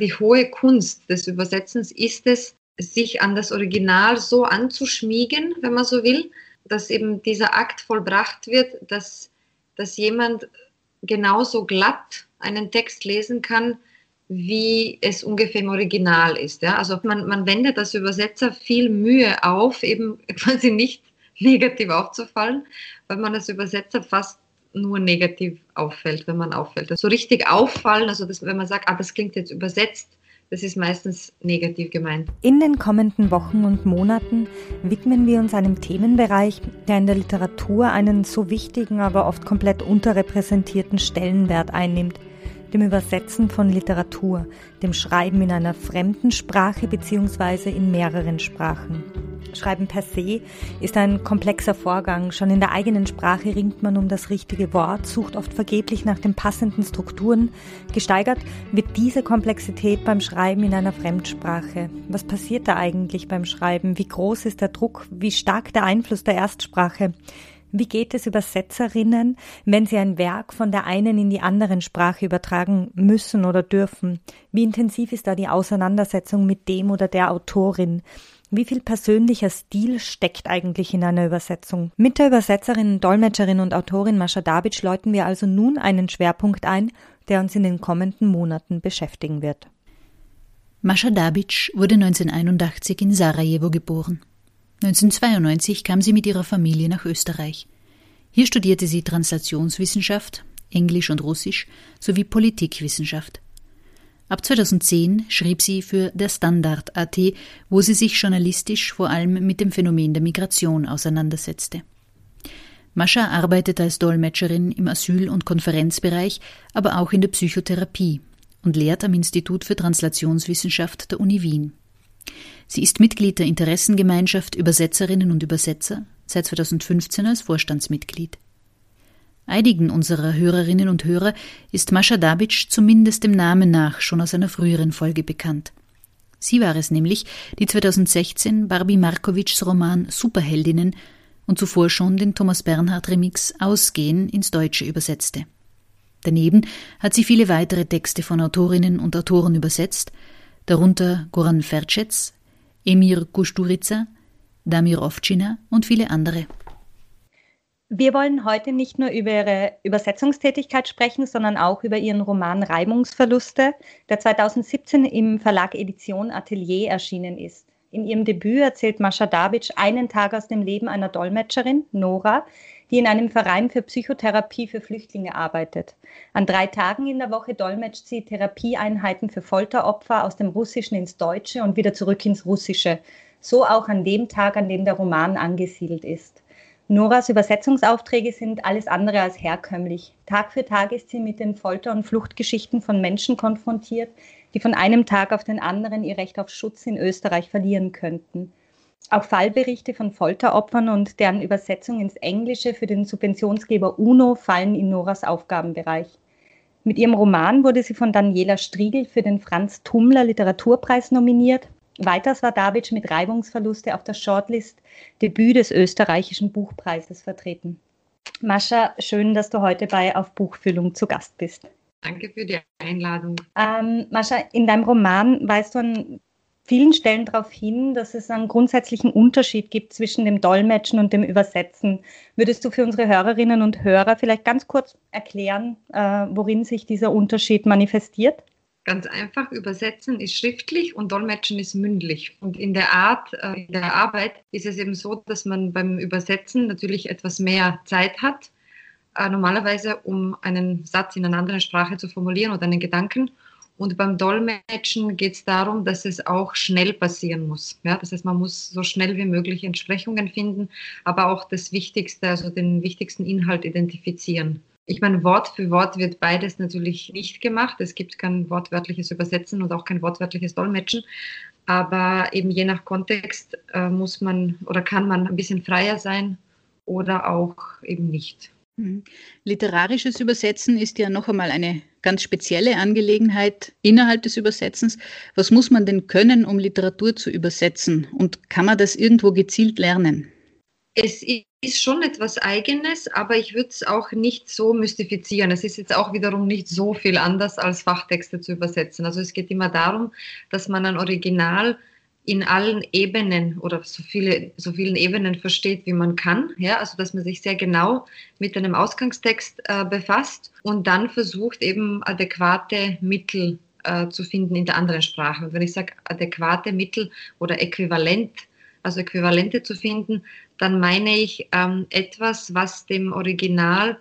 Die hohe Kunst des Übersetzens ist es, sich an das Original so anzuschmiegen, wenn man so will, dass eben dieser Akt vollbracht wird, dass, dass jemand genauso glatt einen Text lesen kann, wie es ungefähr im Original ist. Ja? Also man, man wendet als Übersetzer viel Mühe auf, eben quasi nicht negativ aufzufallen, weil man als Übersetzer fast nur negativ auffällt, wenn man auffällt. So richtig auffallen, also das, wenn man sagt, ah, das klingt jetzt übersetzt, das ist meistens negativ gemeint. In den kommenden Wochen und Monaten widmen wir uns einem Themenbereich, der in der Literatur einen so wichtigen, aber oft komplett unterrepräsentierten Stellenwert einnimmt – dem Übersetzen von Literatur, dem Schreiben in einer fremden Sprache bzw. in mehreren Sprachen. Schreiben per se ist ein komplexer Vorgang. Schon in der eigenen Sprache ringt man um das richtige Wort, sucht oft vergeblich nach den passenden Strukturen. Gesteigert wird diese Komplexität beim Schreiben in einer Fremdsprache. Was passiert da eigentlich beim Schreiben? Wie groß ist der Druck? Wie stark der Einfluss der Erstsprache? Wie geht es Übersetzerinnen, wenn sie ein Werk von der einen in die anderen Sprache übertragen müssen oder dürfen? Wie intensiv ist da die Auseinandersetzung mit dem oder der Autorin? Wie viel persönlicher Stil steckt eigentlich in einer Übersetzung? Mit der Übersetzerin, Dolmetscherin und Autorin Mascha Dabic läuten wir also nun einen Schwerpunkt ein, der uns in den kommenden Monaten beschäftigen wird. Mascha Dabic wurde 1981 in Sarajevo geboren. 1992 kam sie mit ihrer Familie nach Österreich. Hier studierte sie Translationswissenschaft, Englisch und Russisch sowie Politikwissenschaft. Ab 2010 schrieb sie für der Standard AT, wo sie sich journalistisch vor allem mit dem Phänomen der Migration auseinandersetzte. Mascha arbeitet als Dolmetscherin im Asyl- und Konferenzbereich, aber auch in der Psychotherapie und lehrt am Institut für Translationswissenschaft der Uni Wien. Sie ist Mitglied der Interessengemeinschaft Übersetzerinnen und Übersetzer, seit 2015 als Vorstandsmitglied. Einigen unserer Hörerinnen und Hörer ist Mascha Dabic zumindest dem Namen nach schon aus einer früheren Folge bekannt. Sie war es nämlich, die 2016 Barbie Markovics Roman Superheldinnen und zuvor schon den Thomas Bernhard Remix Ausgehen ins Deutsche übersetzte. Daneben hat sie viele weitere Texte von Autorinnen und Autoren übersetzt, darunter Goran Fercets, Emir Kusturica, Damir Ovcina und viele andere. Wir wollen heute nicht nur über Ihre Übersetzungstätigkeit sprechen, sondern auch über Ihren Roman Reibungsverluste, der 2017 im Verlag Edition Atelier erschienen ist. In ihrem Debüt erzählt Mascha Dabic einen Tag aus dem Leben einer Dolmetscherin, Nora, die in einem Verein für Psychotherapie für Flüchtlinge arbeitet. An drei Tagen in der Woche dolmetscht sie Therapieeinheiten für Folteropfer aus dem Russischen ins Deutsche und wieder zurück ins Russische. So auch an dem Tag, an dem der Roman angesiedelt ist. Noras Übersetzungsaufträge sind alles andere als herkömmlich. Tag für Tag ist sie mit den Folter- und Fluchtgeschichten von Menschen konfrontiert, die von einem Tag auf den anderen ihr Recht auf Schutz in Österreich verlieren könnten. Auch Fallberichte von Folteropfern und deren Übersetzung ins Englische für den Subventionsgeber UNO fallen in Noras Aufgabenbereich. Mit ihrem Roman wurde sie von Daniela Striegel für den Franz Tummler Literaturpreis nominiert. Weiters war David mit Reibungsverluste auf der Shortlist Debüt des österreichischen Buchpreises vertreten. Mascha, schön, dass du heute bei Auf Buchfüllung zu Gast bist. Danke für die Einladung. Ähm, Mascha, in deinem Roman weißt du an vielen Stellen darauf hin, dass es einen grundsätzlichen Unterschied gibt zwischen dem Dolmetschen und dem Übersetzen. Würdest du für unsere Hörerinnen und Hörer vielleicht ganz kurz erklären, äh, worin sich dieser Unterschied manifestiert? Ganz einfach, übersetzen ist schriftlich und dolmetschen ist mündlich. Und in der Art, äh, in der Arbeit ist es eben so, dass man beim Übersetzen natürlich etwas mehr Zeit hat, äh, normalerweise um einen Satz in einer anderen Sprache zu formulieren oder einen Gedanken. Und beim Dolmetschen geht es darum, dass es auch schnell passieren muss. Ja? Das heißt, man muss so schnell wie möglich Entsprechungen finden, aber auch das Wichtigste, also den wichtigsten Inhalt identifizieren. Ich meine, Wort für Wort wird beides natürlich nicht gemacht. Es gibt kein wortwörtliches Übersetzen und auch kein wortwörtliches Dolmetschen. Aber eben je nach Kontext äh, muss man oder kann man ein bisschen freier sein oder auch eben nicht. Mhm. Literarisches Übersetzen ist ja noch einmal eine ganz spezielle Angelegenheit innerhalb des Übersetzens. Was muss man denn können, um Literatur zu übersetzen? Und kann man das irgendwo gezielt lernen? Es ist schon etwas Eigenes, aber ich würde es auch nicht so mystifizieren. Es ist jetzt auch wiederum nicht so viel anders als Fachtexte zu übersetzen. Also es geht immer darum, dass man ein Original in allen Ebenen oder so, viele, so vielen Ebenen versteht, wie man kann. Ja, also dass man sich sehr genau mit einem Ausgangstext äh, befasst und dann versucht eben adäquate Mittel äh, zu finden in der anderen Sprache. Und wenn ich sage adäquate Mittel oder äquivalent, also Äquivalente zu finden, dann meine ich ähm, etwas, was dem Original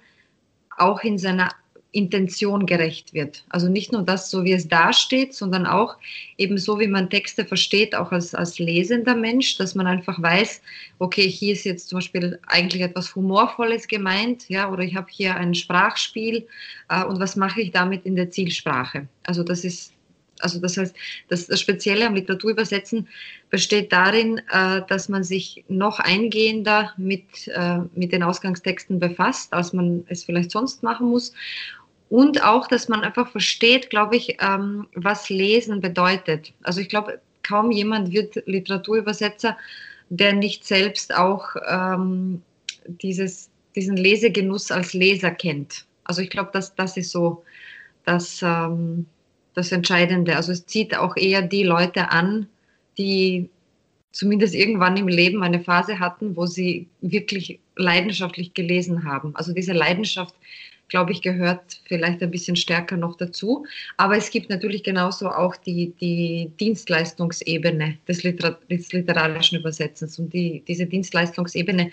auch in seiner Intention gerecht wird. Also nicht nur das, so wie es dasteht, sondern auch eben so, wie man Texte versteht, auch als, als lesender Mensch, dass man einfach weiß, okay, hier ist jetzt zum Beispiel eigentlich etwas Humorvolles gemeint, ja, oder ich habe hier ein Sprachspiel äh, und was mache ich damit in der Zielsprache? Also das ist also das heißt, das, das Spezielle am Literaturübersetzen besteht darin, äh, dass man sich noch eingehender mit, äh, mit den Ausgangstexten befasst, als man es vielleicht sonst machen muss. Und auch, dass man einfach versteht, glaube ich, ähm, was Lesen bedeutet. Also ich glaube, kaum jemand wird Literaturübersetzer, der nicht selbst auch ähm, dieses, diesen Lesegenuss als Leser kennt. Also ich glaube, dass das ist so, dass ähm, das Entscheidende. Also es zieht auch eher die Leute an, die zumindest irgendwann im Leben eine Phase hatten, wo sie wirklich leidenschaftlich gelesen haben. Also diese Leidenschaft glaube ich, gehört vielleicht ein bisschen stärker noch dazu. Aber es gibt natürlich genauso auch die, die Dienstleistungsebene des, Liter des literarischen Übersetzens. Und die, diese Dienstleistungsebene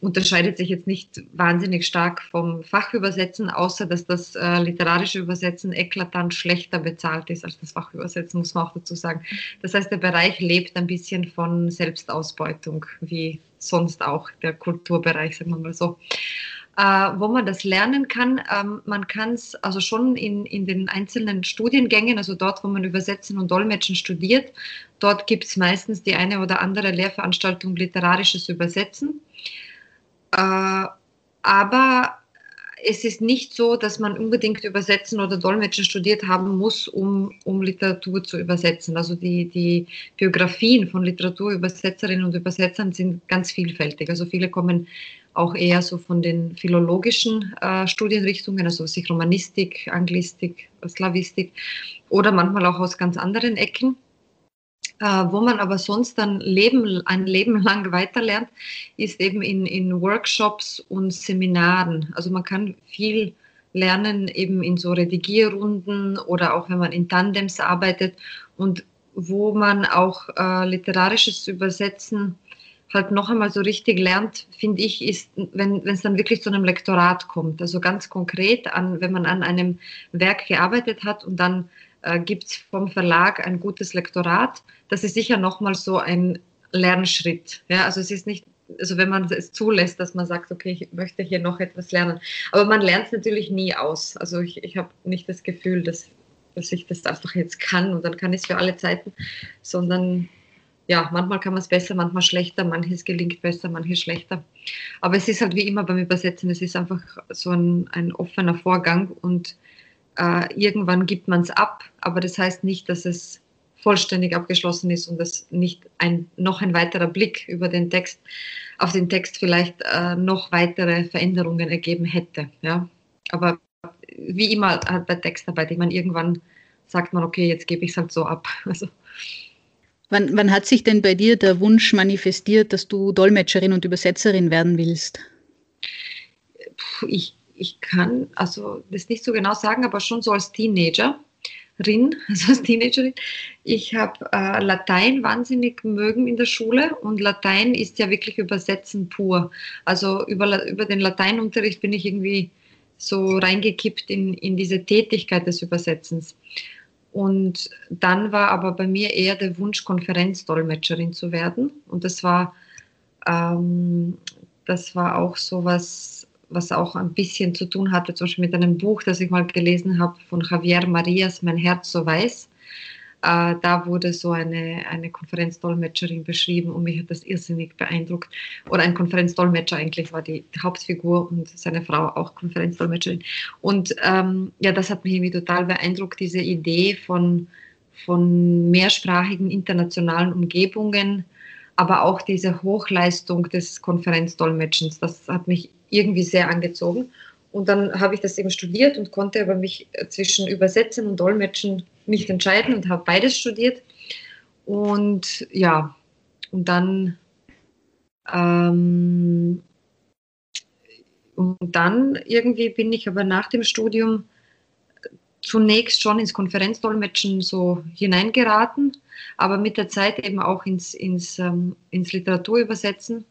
unterscheidet sich jetzt nicht wahnsinnig stark vom Fachübersetzen, außer dass das äh, literarische Übersetzen eklatant schlechter bezahlt ist als das Fachübersetzen, muss man auch dazu sagen. Das heißt, der Bereich lebt ein bisschen von Selbstausbeutung, wie sonst auch der Kulturbereich, sagen wir mal so äh, wo man das lernen kann. Ähm, man kann es also schon in, in den einzelnen Studiengängen, also dort, wo man Übersetzen und Dolmetschen studiert, dort gibt es meistens die eine oder andere Lehrveranstaltung literarisches Übersetzen. Äh, aber es ist nicht so, dass man unbedingt Übersetzen oder Dolmetschen studiert haben muss, um, um Literatur zu übersetzen. Also die, die Biografien von Literaturübersetzerinnen und Übersetzern sind ganz vielfältig. Also viele kommen auch eher so von den philologischen äh, Studienrichtungen, also sich Romanistik, Anglistik, Slavistik oder manchmal auch aus ganz anderen Ecken. Äh, wo man aber sonst dann Leben, ein Leben lang weiterlernt, ist eben in, in Workshops und Seminaren. Also man kann viel lernen eben in so Redigierrunden oder auch wenn man in Tandems arbeitet und wo man auch äh, literarisches Übersetzen halt noch einmal so richtig lernt, finde ich, ist, wenn es dann wirklich zu einem Lektorat kommt. Also ganz konkret, an, wenn man an einem Werk gearbeitet hat und dann äh, gibt es vom Verlag ein gutes Lektorat, das ist sicher noch mal so ein Lernschritt. Ja, also es ist nicht, also wenn man es zulässt, dass man sagt, okay, ich möchte hier noch etwas lernen. Aber man lernt es natürlich nie aus. Also ich, ich habe nicht das Gefühl, dass, dass ich das einfach jetzt kann und dann kann ich es für alle Zeiten, sondern ja, manchmal kann man es besser, manchmal schlechter, manches gelingt besser, manches schlechter. Aber es ist halt wie immer beim Übersetzen, es ist einfach so ein, ein offener Vorgang und äh, irgendwann gibt man es ab, aber das heißt nicht, dass es vollständig abgeschlossen ist und dass nicht ein, noch ein weiterer Blick über den Text, auf den Text vielleicht äh, noch weitere Veränderungen ergeben hätte. Ja? Aber wie immer halt bei Textarbeit, ich meine, irgendwann sagt man, okay, jetzt gebe ich es halt so ab. Also, Wann, wann hat sich denn bei dir der Wunsch manifestiert, dass du Dolmetscherin und Übersetzerin werden willst? Ich, ich kann also das nicht so genau sagen, aber schon so als Teenagerin, also als Teenagerin. Ich habe äh, Latein wahnsinnig mögen in der Schule und Latein ist ja wirklich Übersetzen pur. Also über, über den Lateinunterricht bin ich irgendwie so reingekippt in, in diese Tätigkeit des Übersetzens. Und dann war aber bei mir eher der Wunsch, Konferenzdolmetscherin zu werden. Und das war, ähm, das war auch so was, was auch ein bisschen zu tun hatte, zum Beispiel mit einem Buch, das ich mal gelesen habe von Javier Marias, Mein Herz so weiß. Äh, da wurde so eine, eine Konferenzdolmetscherin beschrieben und mich hat das irrsinnig beeindruckt. Oder ein Konferenzdolmetscher eigentlich war die Hauptfigur und seine Frau auch Konferenzdolmetscherin. Und ähm, ja, das hat mich irgendwie total beeindruckt, diese Idee von, von mehrsprachigen internationalen Umgebungen aber auch diese Hochleistung des Konferenzdolmetschens, das hat mich irgendwie sehr angezogen. Und dann habe ich das eben studiert und konnte aber mich zwischen Übersetzen und Dolmetschen nicht entscheiden und habe beides studiert. Und ja, und dann ähm, und dann irgendwie bin ich aber nach dem Studium zunächst schon ins Konferenzdolmetschen so hineingeraten, aber mit der Zeit eben auch ins, ins, ähm, ins Literaturübersetzen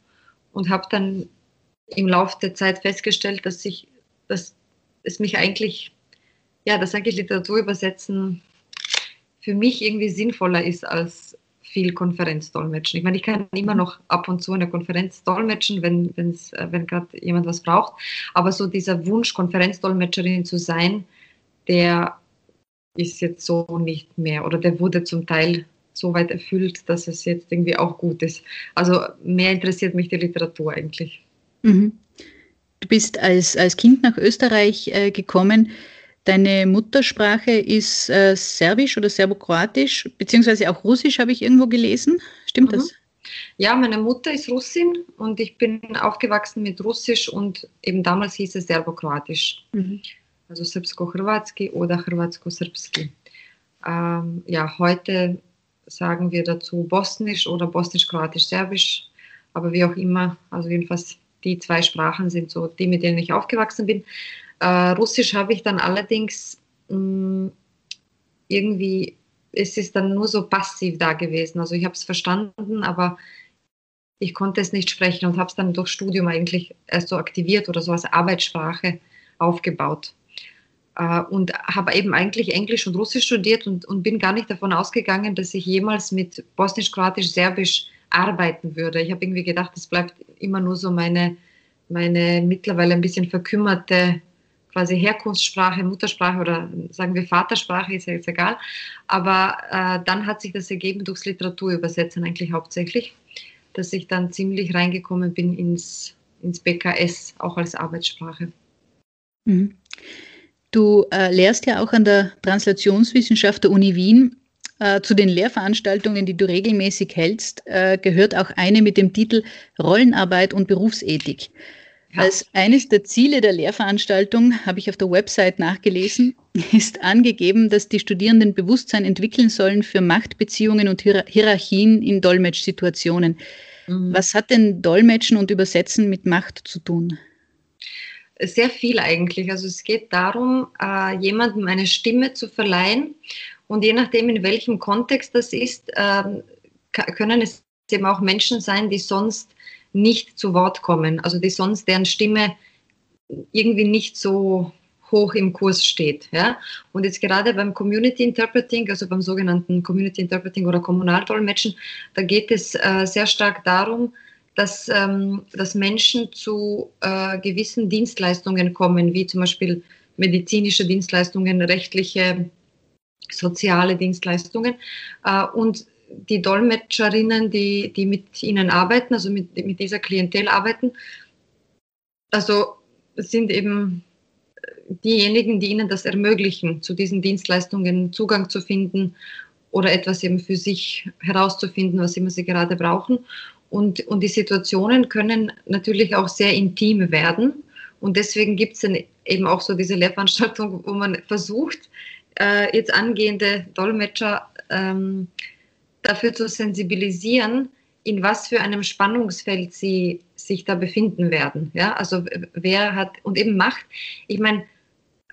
und habe dann im Laufe der Zeit festgestellt, dass ich, dass es mich eigentlich, ja, dass eigentlich Literaturübersetzen für mich irgendwie sinnvoller ist als viel Konferenzdolmetschen. Ich meine, ich kann immer noch ab und zu eine Konferenz dolmetschen, wenn, wenn's, äh, wenn gerade jemand was braucht. Aber so dieser Wunsch, Konferenzdolmetscherin zu sein, der ist jetzt so nicht mehr oder der wurde zum Teil so weit erfüllt, dass es jetzt irgendwie auch gut ist. Also mehr interessiert mich die Literatur eigentlich. Mhm. Du bist als, als Kind nach Österreich äh, gekommen. Deine Muttersprache ist äh, Serbisch oder Serbokroatisch, beziehungsweise auch Russisch, habe ich irgendwo gelesen. Stimmt mhm. das? Ja, meine Mutter ist Russin und ich bin aufgewachsen mit Russisch und eben damals hieß es Serbokroatisch. Mhm. Also Serbsko-Hrvatski oder Hrvatsko-Serbski. Ähm, ja, heute sagen wir dazu Bosnisch oder Bosnisch-Kroatisch-Serbisch, aber wie auch immer, also jedenfalls die zwei Sprachen sind so die, mit denen ich aufgewachsen bin. Äh, Russisch habe ich dann allerdings mh, mm, irgendwie, es ist dann nur so passiv da gewesen. Also ich habe es verstanden, aber ich konnte es nicht sprechen und habe es dann durch Studium eigentlich erst so aktiviert oder so als Arbeitssprache aufgebaut. Uh, und habe eben eigentlich Englisch und Russisch studiert und, und, bin gar nicht davon ausgegangen, dass ich jemals mit Bosnisch, Kroatisch, Serbisch arbeiten würde. Ich habe irgendwie gedacht, es bleibt immer nur so meine, meine mittlerweile ein bisschen verkümmerte quasi Herkunftssprache, Muttersprache oder sagen wir Vatersprache, ist ja jetzt egal. Aber äh, dann hat sich das ergeben durchs Literaturübersetzen eigentlich hauptsächlich, dass ich dann ziemlich reingekommen bin ins, ins BKS, auch als Arbeitssprache. Mhm. Du äh, lehrst ja auch an der Translationswissenschaft der Uni Wien. Äh, zu den Lehrveranstaltungen, die du regelmäßig hältst, äh, gehört auch eine mit dem Titel Rollenarbeit und Berufsethik. Als eines der Ziele der Lehrveranstaltung, habe ich auf der Website nachgelesen, ist angegeben, dass die Studierenden Bewusstsein entwickeln sollen für Machtbeziehungen und Hierarchien in Dolmetschsituationen. Mhm. Was hat denn Dolmetschen und Übersetzen mit Macht zu tun? Sehr viel eigentlich. Also es geht darum, äh, jemandem eine Stimme zu verleihen und je nachdem, in welchem Kontext das ist, äh, können es eben auch Menschen sein, die sonst nicht zu Wort kommen, also die sonst deren Stimme irgendwie nicht so hoch im Kurs steht. Ja? Und jetzt gerade beim Community Interpreting, also beim sogenannten Community Interpreting oder Kommunaldolmetschen, da geht es äh, sehr stark darum, dass, ähm, dass Menschen zu äh, gewissen Dienstleistungen kommen, wie zum Beispiel medizinische Dienstleistungen, rechtliche, soziale Dienstleistungen. Äh, und die Dolmetscherinnen, die, die mit ihnen arbeiten, also mit, mit dieser Klientel arbeiten, also sind eben diejenigen, die ihnen das ermöglichen, zu diesen Dienstleistungen Zugang zu finden oder etwas eben für sich herauszufinden, was immer sie gerade brauchen. Und, und die Situationen können natürlich auch sehr intim werden. Und deswegen gibt es eben auch so diese Lehrveranstaltung, wo man versucht, äh, jetzt angehende Dolmetscher ähm, dafür zu sensibilisieren, in was für einem Spannungsfeld sie sich da befinden werden. Ja, also wer hat und eben Macht. Ich meine,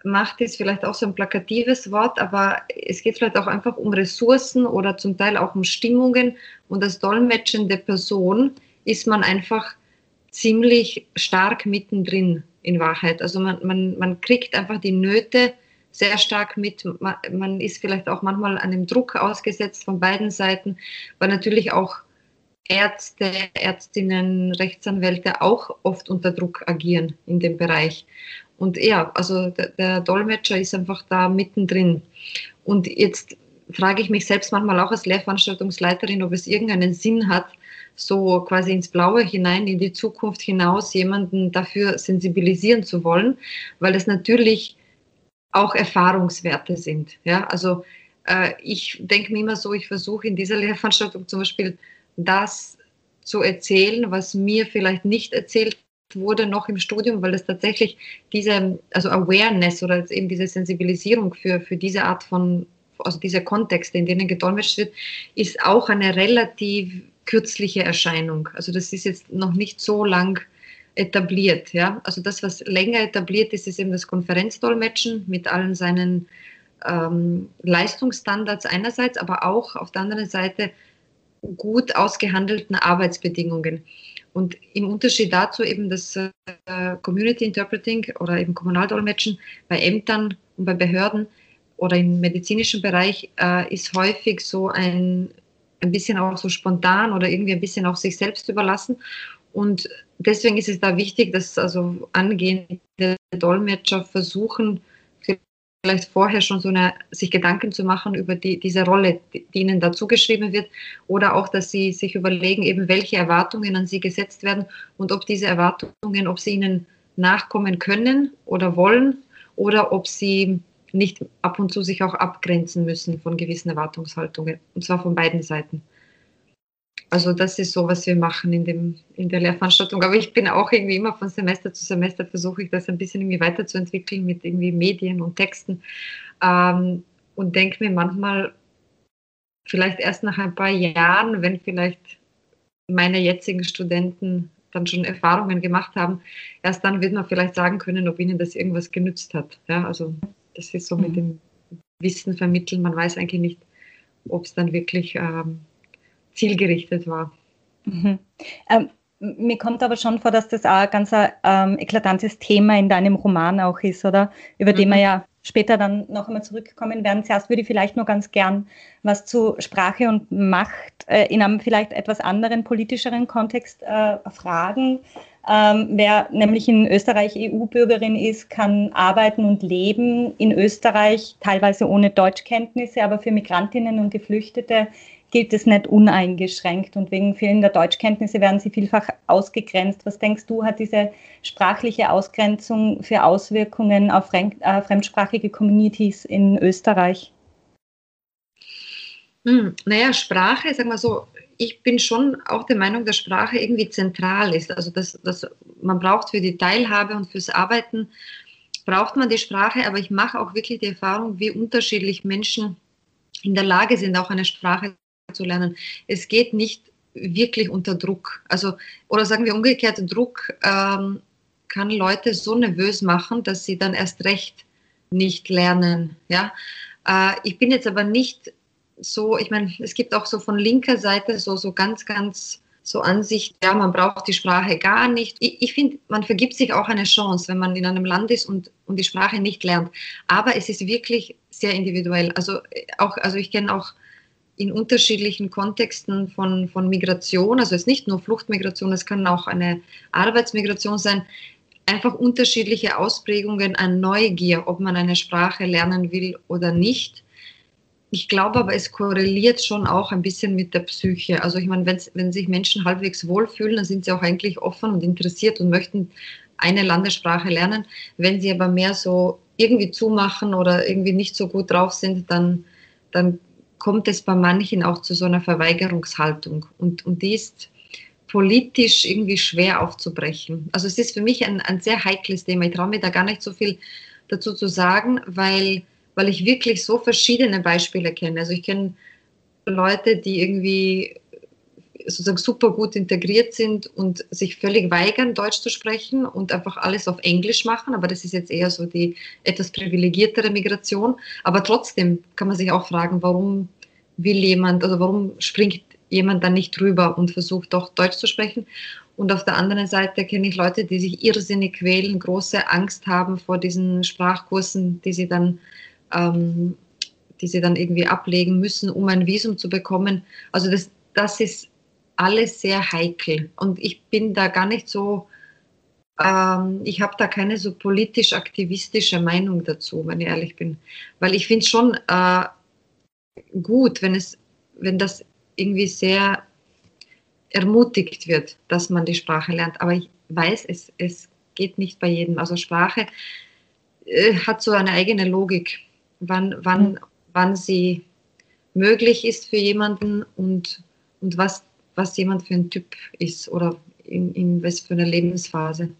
Macht ist vielleicht auch so ein plakatives Wort, aber es geht vielleicht auch einfach um Ressourcen oder zum Teil auch um Stimmungen. Und als dolmetschende Person ist man einfach ziemlich stark mittendrin in Wahrheit. Also man, man, man kriegt einfach die Nöte sehr stark mit. Man ist vielleicht auch manchmal einem Druck ausgesetzt von beiden Seiten, weil natürlich auch Ärzte, Ärztinnen, Rechtsanwälte auch oft unter Druck agieren in dem Bereich. Und ja, also der, der Dolmetscher ist einfach da mittendrin. Und jetzt frage ich mich selbst manchmal auch als Lehrveranstaltungsleiterin, ob es irgendeinen Sinn hat, so quasi ins Blaue hinein, in die Zukunft hinaus jemanden dafür sensibilisieren zu wollen, weil es natürlich auch Erfahrungswerte sind. Ja, also äh, ich denke mir immer so, ich versuche in dieser Lehrveranstaltung zum Beispiel das zu erzählen, was mir vielleicht nicht erzählt wurde noch im Studium, weil das tatsächlich diese, also Awareness oder eben diese Sensibilisierung für, für diese Art von, also diese Kontexte, in denen gedolmetscht wird, ist auch eine relativ kürzliche Erscheinung. Also das ist jetzt noch nicht so lang etabliert. Ja? Also das, was länger etabliert ist, ist eben das Konferenzdolmetschen mit allen seinen ähm, Leistungsstandards einerseits, aber auch auf der anderen Seite gut ausgehandelten Arbeitsbedingungen. Und im Unterschied dazu eben das äh, Community Interpreting oder eben Kommunaldolmetschen bei Ämtern und bei Behörden oder im medizinischen Bereich äh, ist häufig so ein, ein bisschen auch so spontan oder irgendwie ein bisschen auch sich selbst überlassen. Und deswegen ist es da wichtig, dass also angehende Dolmetscher versuchen, vielleicht vorher schon so eine, sich Gedanken zu machen über die, diese Rolle, die, ihnen dazu geschrieben wird, oder auch, dass sie sich überlegen, eben welche Erwartungen an sie gesetzt werden und ob diese Erwartungen, ob sie ihnen nachkommen können oder wollen oder ob sie nicht ab und zu sich auch abgrenzen müssen von gewissen Erwartungshaltungen, und zwar von beiden Seiten. Also das ist so, was wir machen in, dem, in der Lehrveranstaltung. Aber ich bin auch irgendwie immer von Semester zu Semester versuche ich das ein bisschen irgendwie weiterzuentwickeln mit irgendwie Medien und Texten ähm, und denke mir manchmal vielleicht erst nach ein paar Jahren, wenn vielleicht meine jetzigen Studenten dann schon Erfahrungen gemacht haben, erst dann wird man vielleicht sagen können, ob ihnen das irgendwas genützt hat. Ja, also das ist so mit mhm. dem Wissen vermitteln. Man weiß eigentlich nicht, ob es dann wirklich ähm, zielgerichtet war. Mhm. Ähm, mir kommt aber schon vor, dass das auch ein ganz ähm, eklatantes Thema in deinem Roman auch ist, oder? Über mhm. den wir ja später dann noch einmal zurückkommen werden. Zuerst würde ich vielleicht nur ganz gern was zu Sprache und Macht äh, in einem vielleicht etwas anderen politischeren Kontext äh, fragen. Ähm, wer nämlich in Österreich EU-Bürgerin ist, kann arbeiten und leben in Österreich, teilweise ohne Deutschkenntnisse, aber für Migrantinnen und Geflüchtete gilt es nicht uneingeschränkt und wegen fehlender Deutschkenntnisse werden sie vielfach ausgegrenzt. Was denkst du, hat diese sprachliche Ausgrenzung für Auswirkungen auf äh, fremdsprachige Communities in Österreich? Hm, naja, Sprache, sag mal so, ich bin schon auch der Meinung, dass Sprache irgendwie zentral ist. Also dass, dass man braucht für die Teilhabe und fürs Arbeiten braucht man die Sprache, aber ich mache auch wirklich die Erfahrung, wie unterschiedlich Menschen in der Lage sind, auch eine Sprache zu lernen. Es geht nicht wirklich unter Druck. Also, oder sagen wir umgekehrt, Druck ähm, kann Leute so nervös machen, dass sie dann erst recht nicht lernen. Ja? Äh, ich bin jetzt aber nicht so, ich meine, es gibt auch so von linker Seite so, so ganz, ganz so Ansicht, ja, man braucht die Sprache gar nicht. Ich, ich finde, man vergibt sich auch eine Chance, wenn man in einem Land ist und, und die Sprache nicht lernt. Aber es ist wirklich sehr individuell. Also auch, also ich kenne auch in unterschiedlichen Kontexten von, von Migration, also es ist nicht nur Fluchtmigration, es kann auch eine Arbeitsmigration sein, einfach unterschiedliche Ausprägungen an Neugier, ob man eine Sprache lernen will oder nicht. Ich glaube aber, es korreliert schon auch ein bisschen mit der Psyche. Also ich meine, wenn sich Menschen halbwegs wohlfühlen, dann sind sie auch eigentlich offen und interessiert und möchten eine Landessprache lernen. Wenn sie aber mehr so irgendwie zumachen oder irgendwie nicht so gut drauf sind, dann, dann kommt es bei manchen auch zu so einer Verweigerungshaltung. Und, und die ist politisch irgendwie schwer aufzubrechen. Also es ist für mich ein, ein sehr heikles Thema. Ich traue mir da gar nicht so viel dazu zu sagen, weil, weil ich wirklich so verschiedene Beispiele kenne. Also ich kenne Leute, die irgendwie sozusagen super gut integriert sind und sich völlig weigern, Deutsch zu sprechen und einfach alles auf Englisch machen. Aber das ist jetzt eher so die etwas privilegiertere Migration. Aber trotzdem kann man sich auch fragen, warum will jemand, also warum springt jemand dann nicht drüber und versucht doch Deutsch zu sprechen. Und auf der anderen Seite kenne ich Leute, die sich irrsinnig quälen, große Angst haben vor diesen Sprachkursen, die sie dann, ähm, die sie dann irgendwie ablegen müssen, um ein Visum zu bekommen. Also das, das ist alles sehr heikel. Und ich bin da gar nicht so, ähm, ich habe da keine so politisch-aktivistische Meinung dazu, wenn ich ehrlich bin. Weil ich finde schon äh, gut, wenn, es, wenn das irgendwie sehr ermutigt wird, dass man die Sprache lernt. Aber ich weiß, es, es geht nicht bei jedem. Also Sprache äh, hat so eine eigene Logik, wann, wann, mhm. wann sie möglich ist für jemanden und, und was was jemand für ein Typ ist oder in, in was für einer Lebensphase.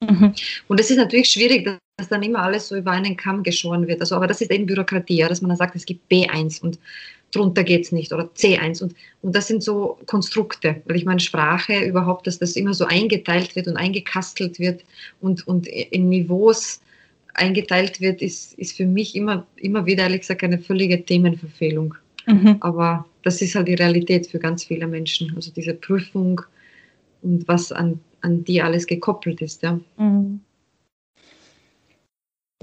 Mhm. Und es ist natürlich schwierig, dass dann immer alles so über einen Kamm geschoren wird. Also, aber das ist eben Bürokratie, ja, dass man dann sagt, es gibt B1 und drunter geht es nicht oder C1 und, und das sind so Konstrukte, weil ich meine Sprache überhaupt, dass das immer so eingeteilt wird und eingekastelt wird und, und in Niveaus eingeteilt wird, ist, ist für mich immer, immer wieder, ehrlich gesagt, eine völlige Themenverfehlung. Mhm. Aber das ist halt die Realität für ganz viele Menschen. Also diese Prüfung und was an, an die alles gekoppelt ist. Ja. Mhm.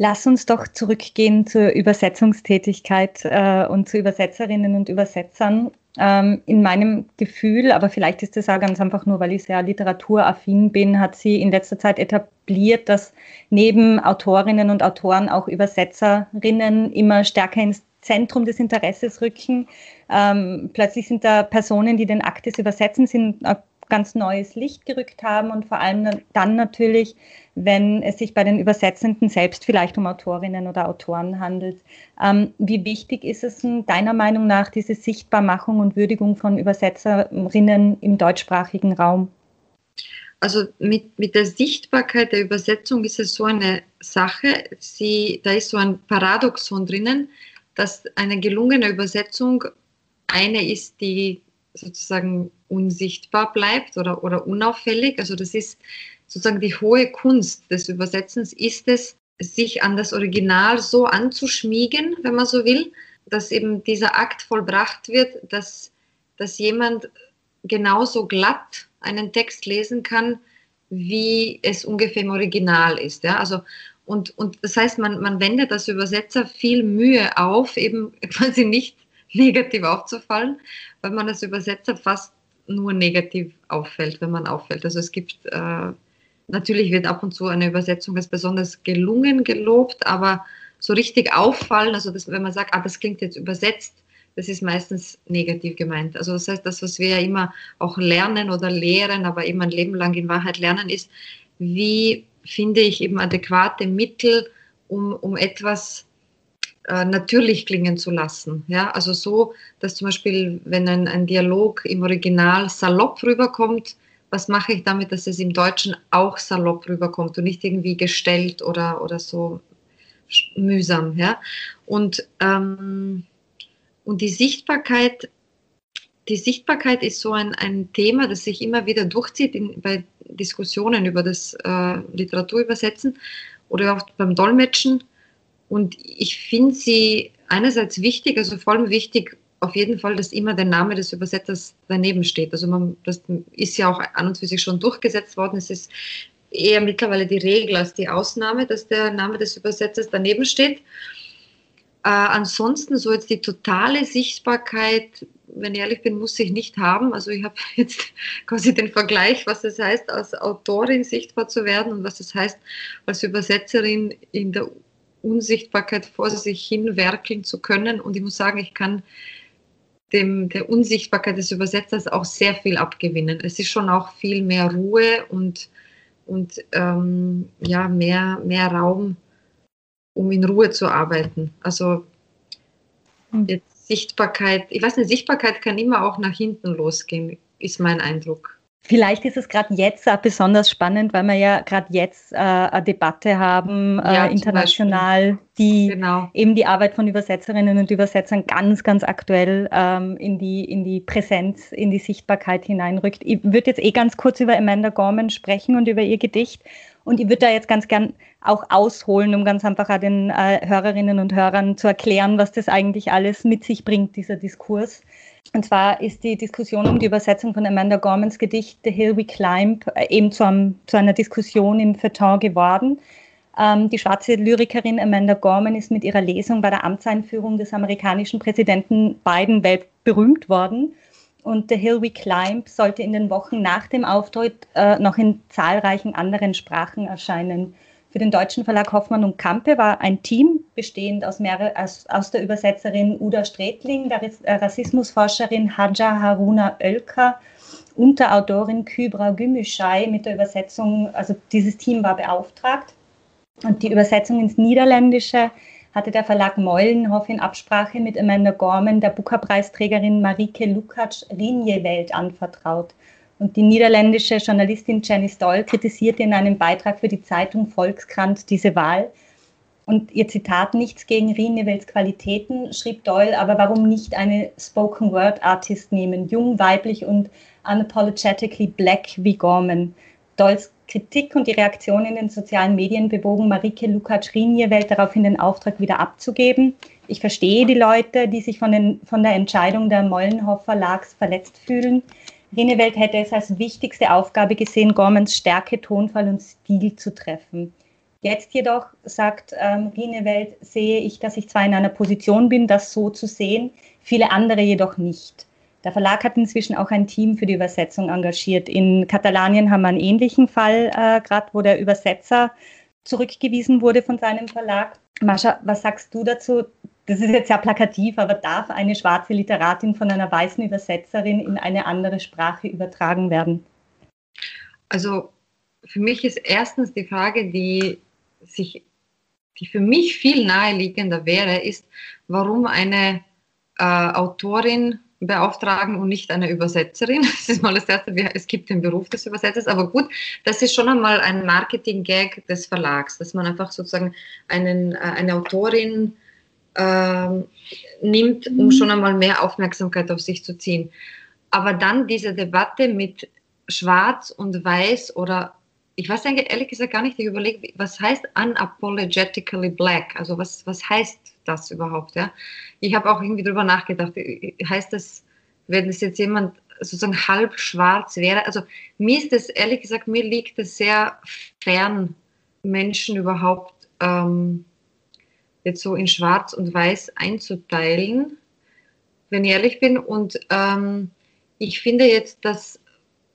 Lass uns doch zurückgehen zur Übersetzungstätigkeit äh, und zu Übersetzerinnen und Übersetzern. Ähm, in meinem Gefühl, aber vielleicht ist das auch ganz einfach nur, weil ich sehr literaturaffin bin, hat sie in letzter Zeit etabliert, dass neben Autorinnen und Autoren auch Übersetzerinnen immer stärker ins Zentrum des Interesses rücken. Ähm, plötzlich sind da Personen, die den Akt des Übersetzens in ganz neues Licht gerückt haben und vor allem dann natürlich, wenn es sich bei den Übersetzenden selbst vielleicht um Autorinnen oder Autoren handelt. Ähm, wie wichtig ist es deiner Meinung nach, diese Sichtbarmachung und Würdigung von Übersetzerinnen im deutschsprachigen Raum? Also mit, mit der Sichtbarkeit der Übersetzung ist es so eine Sache, sie, da ist so ein Paradoxon drinnen, dass eine gelungene Übersetzung eine ist, die sozusagen unsichtbar bleibt oder, oder unauffällig. Also das ist sozusagen die hohe Kunst des Übersetzens, ist es, sich an das Original so anzuschmiegen, wenn man so will, dass eben dieser Akt vollbracht wird, dass, dass jemand genauso glatt einen Text lesen kann, wie es ungefähr im Original ist. Ja? Also, und, und das heißt, man, man wendet als Übersetzer viel Mühe auf, eben quasi nicht negativ aufzufallen, weil man als Übersetzer fast nur negativ auffällt, wenn man auffällt. Also es gibt, äh, natürlich wird ab und zu eine Übersetzung als besonders gelungen gelobt, aber so richtig auffallen, also das, wenn man sagt, ah, das klingt jetzt übersetzt, das ist meistens negativ gemeint. Also das heißt, das, was wir ja immer auch lernen oder lehren, aber eben ein Leben lang in Wahrheit lernen, ist, wie finde ich eben adäquate Mittel, um, um etwas äh, natürlich klingen zu lassen. Ja? Also so, dass zum Beispiel, wenn ein, ein Dialog im Original salopp rüberkommt, was mache ich damit, dass es im Deutschen auch salopp rüberkommt und nicht irgendwie gestellt oder, oder so mühsam. Ja? Und, ähm, und die Sichtbarkeit, die Sichtbarkeit ist so ein, ein Thema, das sich immer wieder durchzieht in, bei Diskussionen über das äh, Literaturübersetzen oder auch beim Dolmetschen. Und ich finde sie einerseits wichtig, also vor allem wichtig auf jeden Fall, dass immer der Name des Übersetzers daneben steht. Also man, das ist ja auch an und für sich schon durchgesetzt worden. Es ist eher mittlerweile die Regel als die Ausnahme, dass der Name des Übersetzers daneben steht. Äh, ansonsten so jetzt die totale Sichtbarkeit, wenn ich ehrlich bin, muss ich nicht haben. Also ich habe jetzt quasi den Vergleich, was es heißt, als Autorin sichtbar zu werden und was es heißt, als Übersetzerin in der Unsichtbarkeit vor sich hin werkeln zu können. Und ich muss sagen, ich kann dem, der Unsichtbarkeit des Übersetzers auch sehr viel abgewinnen. Es ist schon auch viel mehr Ruhe und, und ähm, ja, mehr, mehr Raum, um in Ruhe zu arbeiten. Also hm. jetzt Sichtbarkeit, ich weiß nicht, Sichtbarkeit kann immer auch nach hinten losgehen, ist mein Eindruck. Vielleicht ist es gerade jetzt auch besonders spannend, weil wir ja gerade jetzt äh, eine Debatte haben, äh, ja, international, die genau. eben die Arbeit von Übersetzerinnen und Übersetzern ganz, ganz aktuell ähm, in, die, in die Präsenz, in die Sichtbarkeit hineinrückt. Ich würde jetzt eh ganz kurz über Amanda Gorman sprechen und über ihr Gedicht. Und ich würde da jetzt ganz gern auch ausholen, um ganz einfach auch den äh, Hörerinnen und Hörern zu erklären, was das eigentlich alles mit sich bringt, dieser Diskurs. Und zwar ist die Diskussion um die Übersetzung von Amanda Gormans Gedicht The Hill We Climb äh, eben zu, einem, zu einer Diskussion im Feuilleton geworden. Ähm, die schwarze Lyrikerin Amanda Gorman ist mit ihrer Lesung bei der Amtseinführung des amerikanischen Präsidenten Biden weltberühmt worden. Und The Hill We Climb sollte in den Wochen nach dem Auftritt äh, noch in zahlreichen anderen Sprachen erscheinen. Für den deutschen Verlag Hoffmann und Kampe war ein Team bestehend aus, mehrere, aus, aus der Übersetzerin Uda Stretling, der äh, Rassismusforscherin Haja Haruna Oelker und der Autorin Kybra Gümüşay mit der Übersetzung, also dieses Team war beauftragt. Und die Übersetzung ins Niederländische hatte der Verlag Meulenhoff in Absprache mit Amanda Gorman der Booker-Preisträgerin Marike Lukacs Rinje-Welt anvertraut. Und die niederländische Journalistin Jenny Stoll kritisierte in einem Beitrag für die Zeitung Volkskrant diese Wahl. Und ihr Zitat, nichts gegen Rinewels Qualitäten, schrieb Doyle, aber warum nicht eine Spoken Word Artist nehmen, jung, weiblich und unapologetically black wie Gorman? Doyles Kritik und die Reaktion in den sozialen Medien bewogen Marike Lukacs-Rinjewelt daraufhin den Auftrag wieder abzugeben. Ich verstehe die Leute, die sich von, den, von der Entscheidung der Mollenhoff Verlags verletzt fühlen. Rinewelt hätte es als wichtigste Aufgabe gesehen, Gormans Stärke, Tonfall und Stil zu treffen. Jetzt jedoch, sagt ähm, Rinewelt, sehe ich, dass ich zwar in einer Position bin, das so zu sehen, viele andere jedoch nicht. Der Verlag hat inzwischen auch ein Team für die Übersetzung engagiert. In Katalanien haben wir einen ähnlichen Fall, äh, gerade wo der Übersetzer zurückgewiesen wurde von seinem Verlag. Mascha, was sagst du dazu? Das ist jetzt sehr plakativ, aber darf eine schwarze Literatin von einer weißen Übersetzerin in eine andere Sprache übertragen werden? Also für mich ist erstens die Frage, die sich, die für mich viel naheliegender wäre, ist, warum eine äh, Autorin beauftragen und nicht eine Übersetzerin. Das ist mal das Erste, es gibt den Beruf des Übersetzers, aber gut, das ist schon einmal ein Marketing-Gag des Verlags, dass man einfach sozusagen einen, äh, eine Autorin ähm, nimmt, um mhm. schon einmal mehr Aufmerksamkeit auf sich zu ziehen. Aber dann diese Debatte mit Schwarz und Weiß oder ich weiß eigentlich ehrlich gesagt gar nicht, ich überlege, was heißt unapologetically black? Also was, was heißt das überhaupt? Ja? Ich habe auch irgendwie darüber nachgedacht, heißt das, wenn es jetzt jemand sozusagen halb schwarz wäre? Also mir ist es ehrlich gesagt, mir liegt es sehr fern, Menschen überhaupt ähm, jetzt so in Schwarz und Weiß einzuteilen, wenn ich ehrlich bin. Und ähm, ich finde jetzt, dass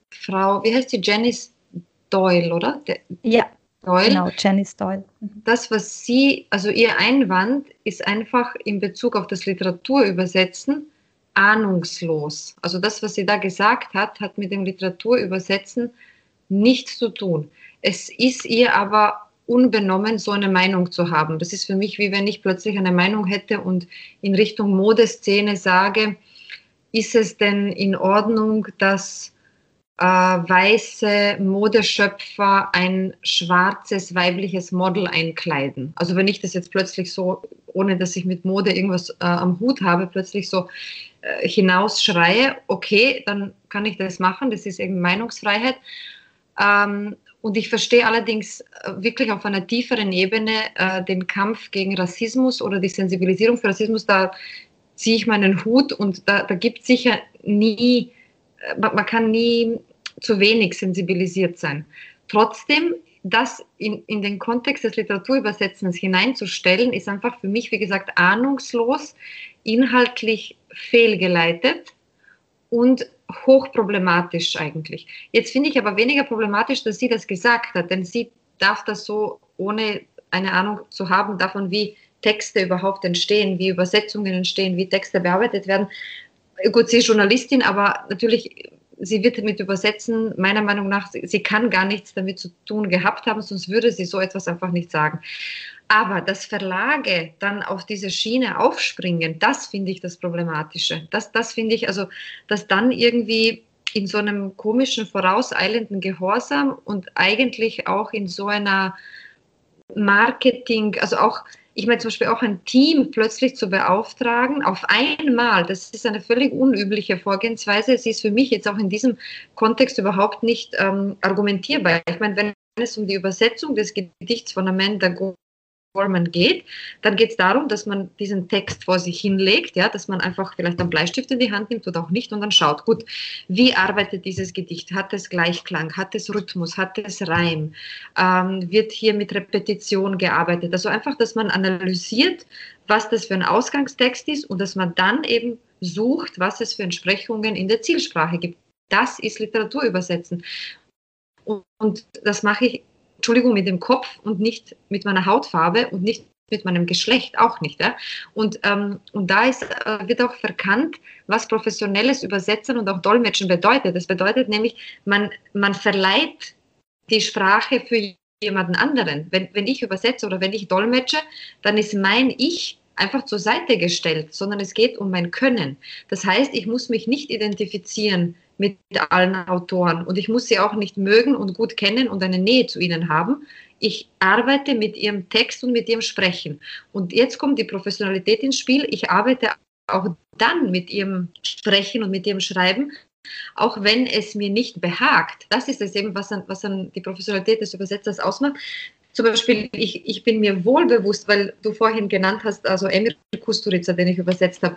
Frau, wie heißt die, Janice Doyle, oder? Der, ja, Doyle, genau, Janice Doyle. Mhm. Das, was sie, also ihr Einwand ist einfach in Bezug auf das Literaturübersetzen ahnungslos. Also das, was sie da gesagt hat, hat mit dem Literaturübersetzen nichts zu tun. Es ist ihr aber unbenommen so eine Meinung zu haben. Das ist für mich wie wenn ich plötzlich eine Meinung hätte und in Richtung Modeszene sage, ist es denn in Ordnung, dass äh, weiße Modeschöpfer ein schwarzes weibliches Model einkleiden? Also wenn ich das jetzt plötzlich so, ohne dass ich mit Mode irgendwas äh, am Hut habe, plötzlich so äh, hinausschreie, okay, dann kann ich das machen, das ist eben Meinungsfreiheit. Ähm, und ich verstehe allerdings äh, wirklich auf einer tieferen Ebene äh, den Kampf gegen Rassismus oder die Sensibilisierung für Rassismus. Da ziehe ich meinen Hut und da, da gibt es sicher nie, äh, man, kann nie zu wenig sensibilisiert sein. Trotzdem, das in, in den Kontext des Literaturübersetzens hineinzustellen, ist einfach für mich, wie gesagt, ahnungslos, inhaltlich fehlgeleitet und hochproblematisch eigentlich. Jetzt finde ich aber weniger problematisch, dass sie das gesagt hat, denn sie darf das so, ohne eine Ahnung zu haben davon, wie Texte überhaupt entstehen, wie Übersetzungen entstehen, wie Texte bearbeitet werden. Gut, sie ist Journalistin, aber natürlich, sie wird mit Übersetzen, meiner Meinung nach, sie kann gar nichts damit zu tun gehabt haben, sonst würde sie so etwas einfach nicht sagen. Aber dass Verlage dann auf diese Schiene aufspringen, das finde ich das Problematische. Das, das finde ich, also, dass dann irgendwie in so einem komischen, vorauseilenden Gehorsam und eigentlich auch in so einer Marketing, also auch, ich meine zum Beispiel auch ein Team plötzlich zu beauftragen, auf einmal, das ist eine völlig unübliche Vorgehensweise. Es ist für mich jetzt auch in diesem Kontext überhaupt nicht ähm, argumentierbar. Ich meine, wenn es um die Übersetzung des Gedichts von Amanda Gorman geht, dann geht es darum, dass man diesen Text vor sich hinlegt, ja, dass man einfach vielleicht einen Bleistift in die Hand nimmt oder auch nicht und dann schaut, gut, wie arbeitet dieses Gedicht? Hat es Gleichklang? Hat es Rhythmus? Hat es Reim? Ähm, wird hier mit Repetition gearbeitet? Also einfach, dass man analysiert, was das für ein Ausgangstext ist und dass man dann eben sucht, was es für Entsprechungen in der Zielsprache gibt. Das ist Literaturübersetzen. Und, und das mache ich Entschuldigung, mit dem Kopf und nicht mit meiner Hautfarbe und nicht mit meinem Geschlecht auch nicht. Ja? Und, ähm, und da ist, äh, wird auch verkannt, was professionelles Übersetzen und auch Dolmetschen bedeutet. Das bedeutet nämlich, man, man verleiht die Sprache für jemanden anderen. Wenn, wenn ich übersetze oder wenn ich dolmetsche, dann ist mein Ich einfach zur Seite gestellt, sondern es geht um mein Können. Das heißt, ich muss mich nicht identifizieren mit allen Autoren und ich muss sie auch nicht mögen und gut kennen und eine Nähe zu ihnen haben. Ich arbeite mit ihrem Text und mit ihrem Sprechen. Und jetzt kommt die Professionalität ins Spiel. Ich arbeite auch dann mit ihrem Sprechen und mit ihrem Schreiben, auch wenn es mir nicht behagt. Das ist es eben, was an, was an die Professionalität des Übersetzers ausmacht. Zum Beispiel, ich, ich bin mir wohl bewusst, weil du vorhin genannt hast, also Emir Kusturica, den ich übersetzt habe,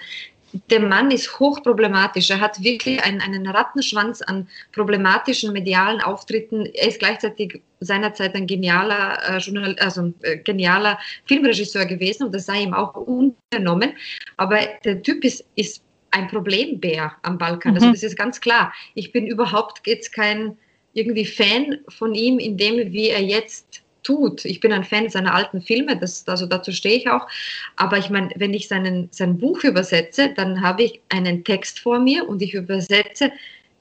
der Mann ist hochproblematisch. Er hat wirklich einen, einen Rattenschwanz an problematischen medialen Auftritten. Er ist gleichzeitig seinerzeit ein genialer, äh, Journal also, äh, genialer Filmregisseur gewesen und das sei ihm auch unternommen. Aber der Typ ist, ist ein Problembär am Balkan. Also mhm. Also das ist ganz klar. Ich bin überhaupt jetzt kein irgendwie Fan von ihm, in dem, wie er jetzt tut. Ich bin ein Fan seiner alten Filme, das, also dazu stehe ich auch. Aber ich meine, wenn ich seinen, sein Buch übersetze, dann habe ich einen Text vor mir und ich übersetze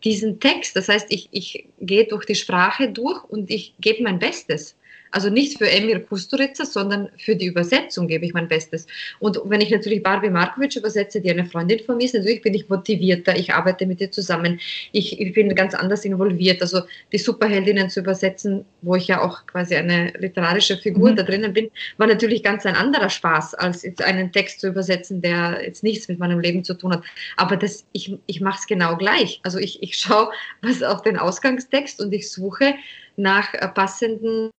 diesen Text. Das heißt, ich, ich gehe durch die Sprache durch und ich gebe mein Bestes. Also nicht für Emir Kusturica, sondern für die Übersetzung gebe ich mein Bestes. Und wenn ich natürlich Barbie Markovic übersetze, die eine Freundin von mir ist, natürlich bin ich motivierter, ich arbeite mit ihr zusammen, ich, ich bin ganz anders involviert. Also die Superheldinnen zu übersetzen, wo ich ja auch quasi eine literarische Figur mhm. da drinnen bin, war natürlich ganz ein anderer Spaß, als jetzt einen Text zu übersetzen, der jetzt nichts mit meinem Leben zu tun hat. Aber das, ich, ich mache es genau gleich. Also ich, ich schaue was auf den Ausgangstext und ich suche nach passenden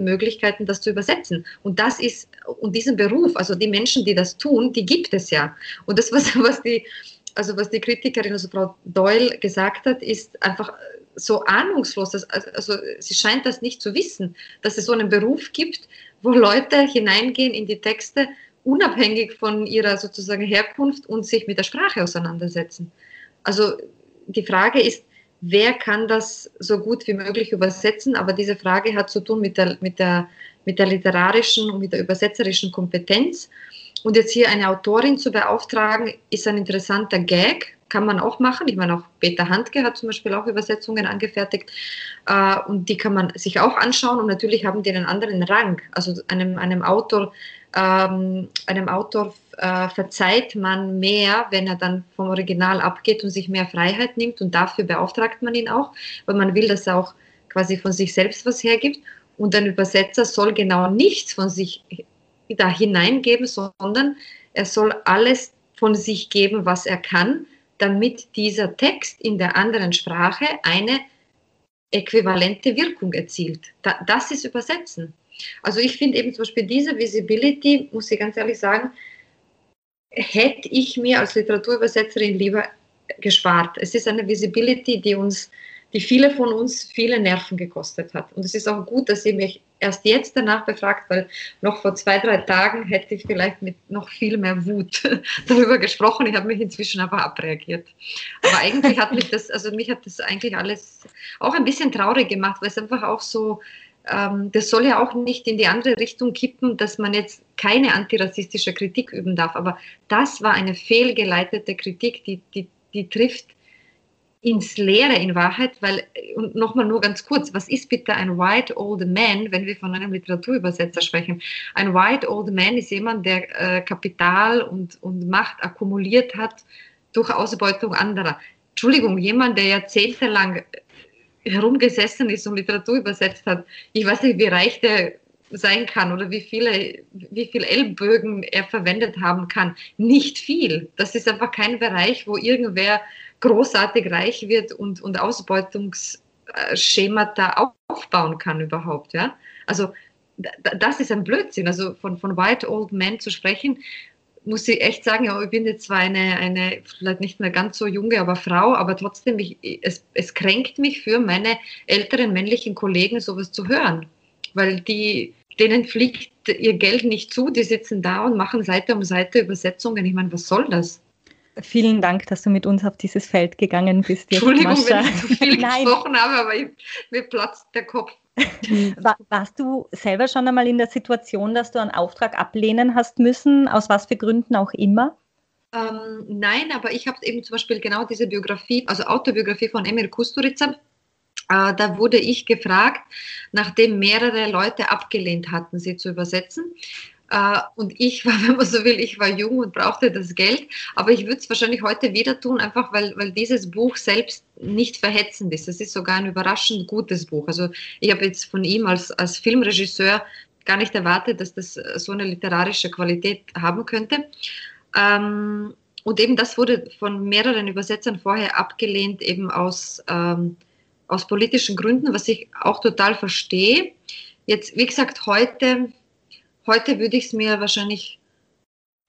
Möglichkeiten, das zu übersetzen. Und das ist, und diesen Beruf, also die Menschen, die das tun, die gibt es ja. Und das, was, was die, also was die Kritikerin, also Frau Doyle gesagt hat, ist einfach so ahnungslos. Dass, also sie scheint das nicht zu wissen, dass es so einen Beruf gibt, wo Leute hineingehen in die Texte, unabhängig von ihrer sozusagen Herkunft und sich mit der Sprache auseinandersetzen. Also die Frage ist, wer kann das so gut wie möglich übersetzen, aber diese Frage hat zu tun mit der, mit der, mit der literarischen und mit der übersetzerischen Kompetenz. Und jetzt hier eine Autorin zu beauftragen, ist ein interessanter Gag, kann man auch machen. Ich meine, auch Peter Handke hat zum Beispiel auch Übersetzungen angefertigt äh, und die kann man sich auch anschauen und natürlich haben die einen anderen Rang. Also einem, einem Autor ähm, einem Autor äh, verzeiht man mehr, wenn er dann vom Original abgeht und sich mehr Freiheit nimmt und dafür beauftragt man ihn auch, weil man will, dass er auch quasi von sich selbst was hergibt. Und ein Übersetzer soll genau nichts von sich da hineingeben, sondern er soll alles von sich geben, was er kann, damit dieser Text in der anderen Sprache eine äquivalente Wirkung erzielt. Da, das ist Übersetzen. Also ich finde eben zum Beispiel diese Visibility, muss ich ganz ehrlich sagen, hätte ich mir als Literaturübersetzerin lieber gespart. Es ist eine Visibility, die uns, die viele von uns viele Nerven gekostet hat. Und es ist auch gut, dass sie mich erst jetzt danach befragt, weil noch vor zwei, drei Tagen hätte ich vielleicht mit noch viel mehr Wut darüber gesprochen. Ich habe mich inzwischen aber abreagiert. Aber eigentlich hat mich das, also mich hat das eigentlich alles auch ein bisschen traurig gemacht, weil es einfach auch so, ähm, das soll ja auch nicht in die andere Richtung kippen, dass man jetzt keine antirassistische Kritik üben darf. Aber das war eine fehlgeleitete Kritik, die, die, die trifft ins Leere in Wahrheit, weil, und nochmal nur ganz kurz, was ist bitte ein White Old Man, wenn wir von einem Literaturübersetzer sprechen? Ein White Old Man ist jemand, der äh, Kapital und, und Macht akkumuliert hat durch Ausbeutung anderer. Entschuldigung, jemand, der jahrzehntelang herumgesessen ist und Literatur übersetzt hat. Ich weiß nicht, wie reich der sein kann oder wie viele, wie viel Ellbögen er verwendet haben kann. Nicht viel. Das ist einfach kein Bereich, wo irgendwer großartig reich wird und, und Ausbeutungsschemata aufbauen kann überhaupt. Ja? Also das ist ein Blödsinn. Also von, von White Old Men zu sprechen, muss ich echt sagen, ja, ich bin jetzt zwar eine, eine vielleicht nicht mehr ganz so junge, aber Frau, aber trotzdem, ich, es, es kränkt mich für meine älteren männlichen Kollegen, sowas zu hören. Weil die, denen fliegt ihr Geld nicht zu, die sitzen da und machen Seite um Seite Übersetzungen. Ich meine, was soll das? Vielen Dank, dass du mit uns auf dieses Feld gegangen bist. Jetzt, Entschuldigung, Mascha. wenn ich zu viel gesprochen habe, aber ich, mir platzt der Kopf. War, warst du selber schon einmal in der Situation, dass du einen Auftrag ablehnen hast müssen, aus was für Gründen auch immer? Ähm, nein, aber ich habe eben zum Beispiel genau diese Biografie, also Autobiografie von Emir Kusturica, Äh, da wurde ich gefragt, nachdem mehrere Leute abgelehnt hatten, sie zu übersetzen. Äh, und ich war, wenn man so will, ich war jung und brauchte das Geld. Aber ich würde es wahrscheinlich heute wieder tun, einfach weil, weil dieses Buch selbst nicht verhetzend ist. Es ist sogar ein überraschend gutes Buch. Also ich habe jetzt von ihm als, als Filmregisseur gar nicht erwartet, dass das so eine literarische Qualität haben könnte. Ähm, und eben das wurde von mehreren Übersetzern vorher abgelehnt, eben aus, ähm, aus politischen Gründen, was ich auch total verstehe. Jetzt, wie gesagt, heute heute würde ich es mir wahrscheinlich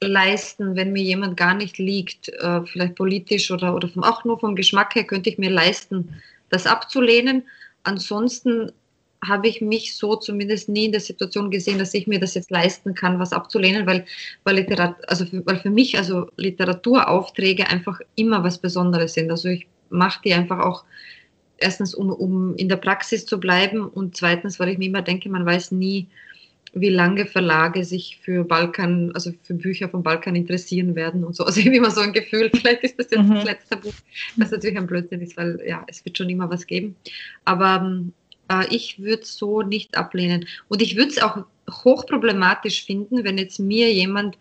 leisten, wenn mir jemand gar nicht liegt, äh, vielleicht politisch oder, oder vom, auch nur vom Geschmack her, könnte ich mir leisten, das abzulehnen. Ansonsten habe ich mich so zumindest nie in der Situation gesehen, dass ich mir das jetzt leisten kann, was abzulehnen, weil, weil, Literat also für, weil für mich also Literaturaufträge einfach immer was Besonderes sind. Also ich mache die einfach auch erstens, um, um in der Praxis zu bleiben und zweitens, weil ich mir immer denke, man weiß nie, wie lange Verlage sich für Balkan, also für Bücher vom Balkan interessieren werden und so. Also ich habe immer so ein Gefühl, vielleicht ist das jetzt mhm. das letzte Buch, was natürlich ein Blödsinn ist, weil ja, es wird schon immer was geben. Aber äh, ich würde es so nicht ablehnen. Und ich würde es auch hochproblematisch finden, wenn jetzt mir jemand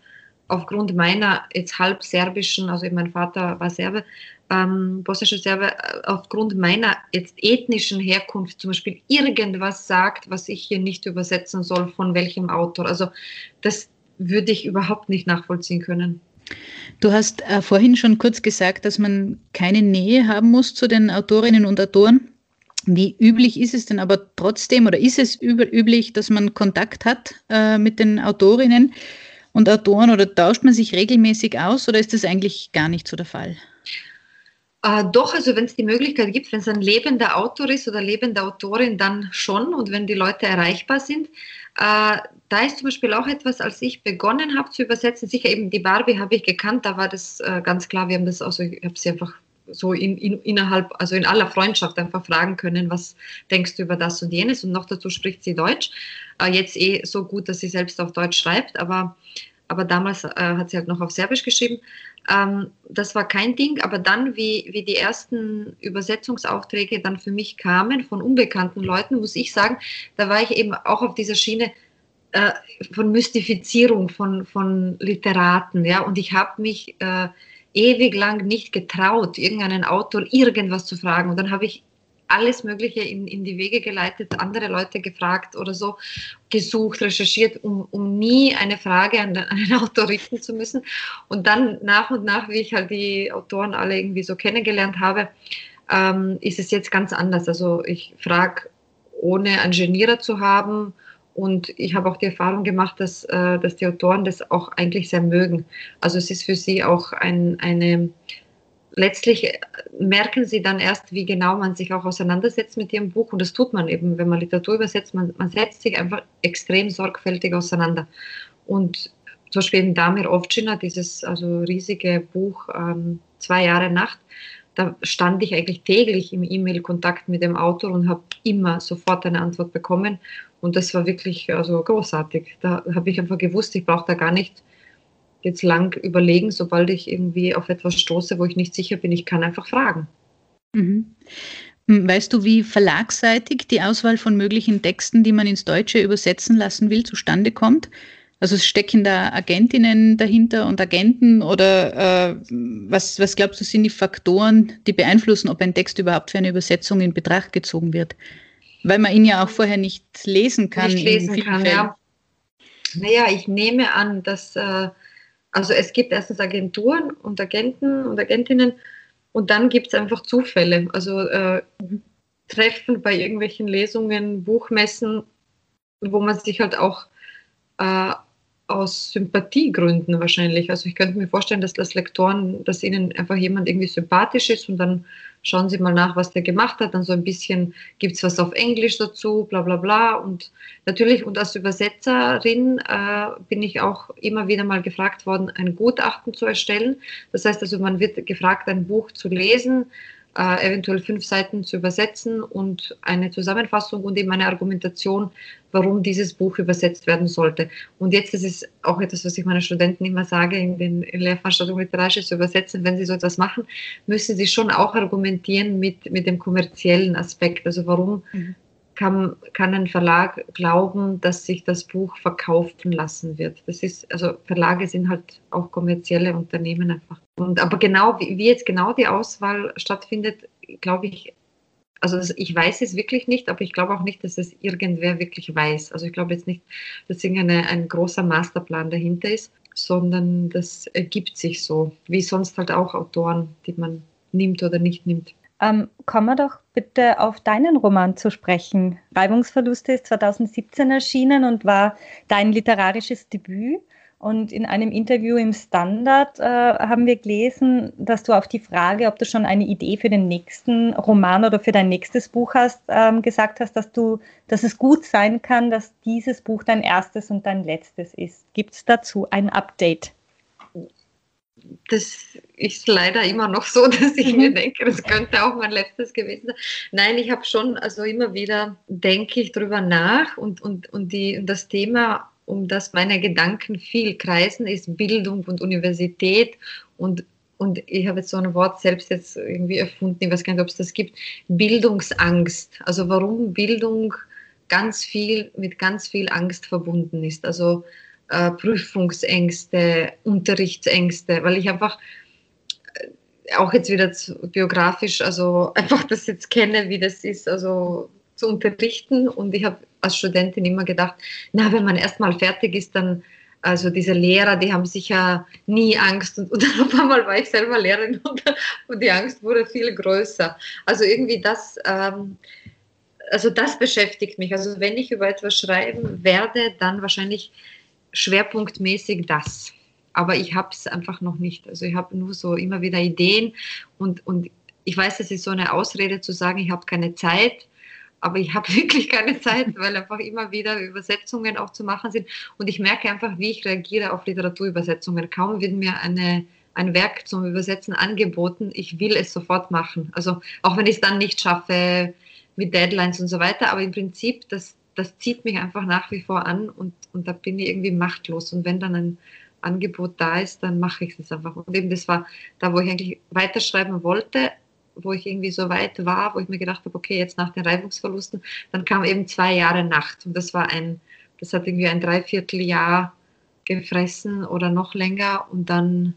aufgrund meiner jetzt halb serbischen, also mein Vater war Serbe, ähm, bosnische Serbe äh, aufgrund meiner jetzt ethnischen Herkunft zum Beispiel irgendwas sagt, was ich hier nicht übersetzen soll, von welchem Autor. Also das würde ich überhaupt nicht nachvollziehen können. Du hast äh, vorhin schon kurz gesagt, dass man keine Nähe haben muss zu den Autorinnen und Autoren. Wie üblich ist es denn aber trotzdem oder ist es üblich, dass man Kontakt hat äh, mit den Autorinnen und Autoren oder tauscht man sich regelmäßig aus oder ist das eigentlich gar nicht so der Fall? Äh, doch, also wenn es die Möglichkeit gibt, wenn es ein lebender Autor ist oder lebende Autorin, dann schon und wenn die Leute erreichbar sind. Äh, da ist zum Beispiel auch etwas, als ich begonnen habe zu übersetzen, sicher eben die Barbie habe ich gekannt, da war das äh, ganz klar, wir haben das, also ich habe sie einfach so in, in, innerhalb, also in aller Freundschaft einfach fragen können, was denkst du über das und jenes und noch dazu spricht sie Deutsch. Äh, jetzt eh so gut, dass sie selbst auf Deutsch schreibt, aber, aber damals äh, hat sie halt noch auf Serbisch geschrieben. Ähm, das war kein Ding, aber dann, wie, wie die ersten Übersetzungsaufträge dann für mich kamen von unbekannten Leuten, muss ich sagen, da war ich eben auch auf dieser Schiene äh, von Mystifizierung von, von Literaten, ja, und ich habe mich äh, ewig lang nicht getraut, irgendeinen Autor irgendwas zu fragen. Und dann habe ich alles Mögliche in, in die Wege geleitet, andere Leute gefragt oder so, gesucht, recherchiert, um, um nie eine Frage an, an einen Autor richten zu müssen. Und dann nach und nach, wie ich halt die Autoren alle irgendwie so kennengelernt habe, ähm, ist es jetzt ganz anders. Also ich frage, ohne einen Genierer zu haben, und ich habe auch die Erfahrung gemacht, dass, äh, dass die Autoren das auch eigentlich sehr mögen. Also es ist für sie auch ein, eine letztlich merken sie dann erst, wie genau man sich auch auseinandersetzt mit ihrem Buch. Und das tut man eben, wenn man Literatur übersetzt. Man, man setzt sich einfach extrem sorgfältig auseinander. Und zum Beispiel in Damir Ovcina, dieses also riesige Buch ähm, Zwei Jahre Nacht, da stand ich eigentlich täglich im E-Mail-Kontakt mit dem Autor und habe immer sofort eine Antwort bekommen. Und das war wirklich also großartig. Da habe ich einfach gewusst, ich brauche da gar nicht jetzt lang überlegen, sobald ich irgendwie auf etwas stoße, wo ich nicht sicher bin. Ich kann einfach fragen. Mhm. Hm, weißt du, wie verlagsseitig die Auswahl von möglichen Texten, die man ins Deutsche übersetzen lassen will, zustande kommt? Also stecken da Agentinnen dahinter und Agenten oder äh, was, was glaubst du, sind die Faktoren, die beeinflussen, ob ein Text überhaupt für eine Übersetzung in Betracht gezogen wird? Weil man ihn ja auch vorher nicht lesen kann. Nicht lesen kann, ja. Naja, ich nehme an, dass äh, also es gibt erstens Agenturen und Agenten und Agentinnen und dann gibt es einfach Zufälle. Also äh, Treffen bei irgendwelchen Lesungen, Buchmessen, wo man sich halt auch äh, aus Sympathiegründen wahrscheinlich. Also ich könnte mir vorstellen, dass das Lektoren, dass ihnen einfach jemand irgendwie sympathisch ist und dann schauen sie mal nach, was der gemacht hat. Dann so ein bisschen gibt es was auf Englisch dazu, bla bla bla. Und natürlich, und als Übersetzerin äh, bin ich auch immer wieder mal gefragt worden, ein Gutachten zu erstellen. Das heißt also, man wird gefragt, ein Buch zu lesen, äh, eventuell fünf Seiten zu übersetzen und eine Zusammenfassung und eben eine Argumentation, warum dieses Buch übersetzt werden sollte. Und jetzt ist es auch etwas, was ich meinen Studenten immer sage, in den Lehrveranstaltungen literarisches zu übersetzen, wenn sie so etwas machen, müssen sie schon auch argumentieren mit, mit dem kommerziellen Aspekt. Also warum mhm kann, kann ein Verlag glauben, dass sich das Buch verkaufen lassen wird. Das ist, also Verlage sind halt auch kommerzielle Unternehmen einfach. Und aber genau, wie, wie jetzt genau die Auswahl stattfindet, glaube ich, also das, ich weiß es wirklich nicht, aber ich glaube auch nicht, dass es irgendwer wirklich weiß. Also ich glaube jetzt nicht, dass irgendein ein großer Masterplan dahinter ist, sondern das ergibt sich so, wie sonst halt auch Autoren, die man nimmt oder nicht nimmt. Ähm, kommen wir doch bitte auf deinen Roman zu sprechen. Reibungsverluste ist 2017 erschienen und war dein literarisches Debüt. Und in einem Interview im Standard äh, haben wir gelesen, dass du auf die Frage, ob du schon eine Idee für den nächsten Roman oder für dein nächstes Buch hast, ähm, gesagt hast, dass du, dass es gut sein kann, dass dieses Buch dein erstes und dein letztes ist. Gibt es dazu ein Update? Das ist leider immer noch so, dass ich mhm. mir denke, das könnte auch mein letztes gewesen sein. Nein, ich habe schon, also immer wieder denke ich darüber nach und, und, und, die, und das Thema, um das meine Gedanken viel kreisen, ist Bildung und Universität und und ich habe jetzt so ein Wort selbst jetzt irgendwie erfunden, ich weiß gar nicht, ob es das gibt, Bildungsangst. Also warum Bildung ganz viel mit ganz viel Angst verbunden ist. Also äh, Prüfungsängste, Unterrichtsängste, weil ich einfach äh, auch jetzt wieder zu, biografisch, also einfach das jetzt kenne, wie das ist, also zu unterrichten. Und ich habe als Studentin immer gedacht, na, wenn man erstmal fertig ist, dann, also diese Lehrer, die haben sicher nie Angst. Und, und dann auf einmal war ich selber Lehrerin und, und die Angst wurde viel größer. Also irgendwie das, ähm, also das beschäftigt mich. Also wenn ich über etwas schreiben werde, dann wahrscheinlich schwerpunktmäßig das. Aber ich habe es einfach noch nicht. Also ich habe nur so immer wieder Ideen und, und ich weiß, es ist so eine Ausrede zu sagen, ich habe keine Zeit, aber ich habe wirklich keine Zeit, weil einfach immer wieder Übersetzungen auch zu machen sind. Und ich merke einfach, wie ich reagiere auf Literaturübersetzungen. Kaum wird mir eine, ein Werk zum Übersetzen angeboten, ich will es sofort machen. Also auch wenn ich es dann nicht schaffe mit Deadlines und so weiter, aber im Prinzip, das, das zieht mich einfach nach wie vor an und, und da bin ich irgendwie machtlos. Und wenn dann ein Angebot da ist, dann mache ich es einfach. Und eben das war da, wo ich eigentlich weiterschreiben wollte, wo ich irgendwie so weit war, wo ich mir gedacht habe, okay, jetzt nach den Reibungsverlusten, dann kam eben zwei Jahre Nacht. Und das war ein, das hat irgendwie ein Dreivierteljahr gefressen oder noch länger. Und dann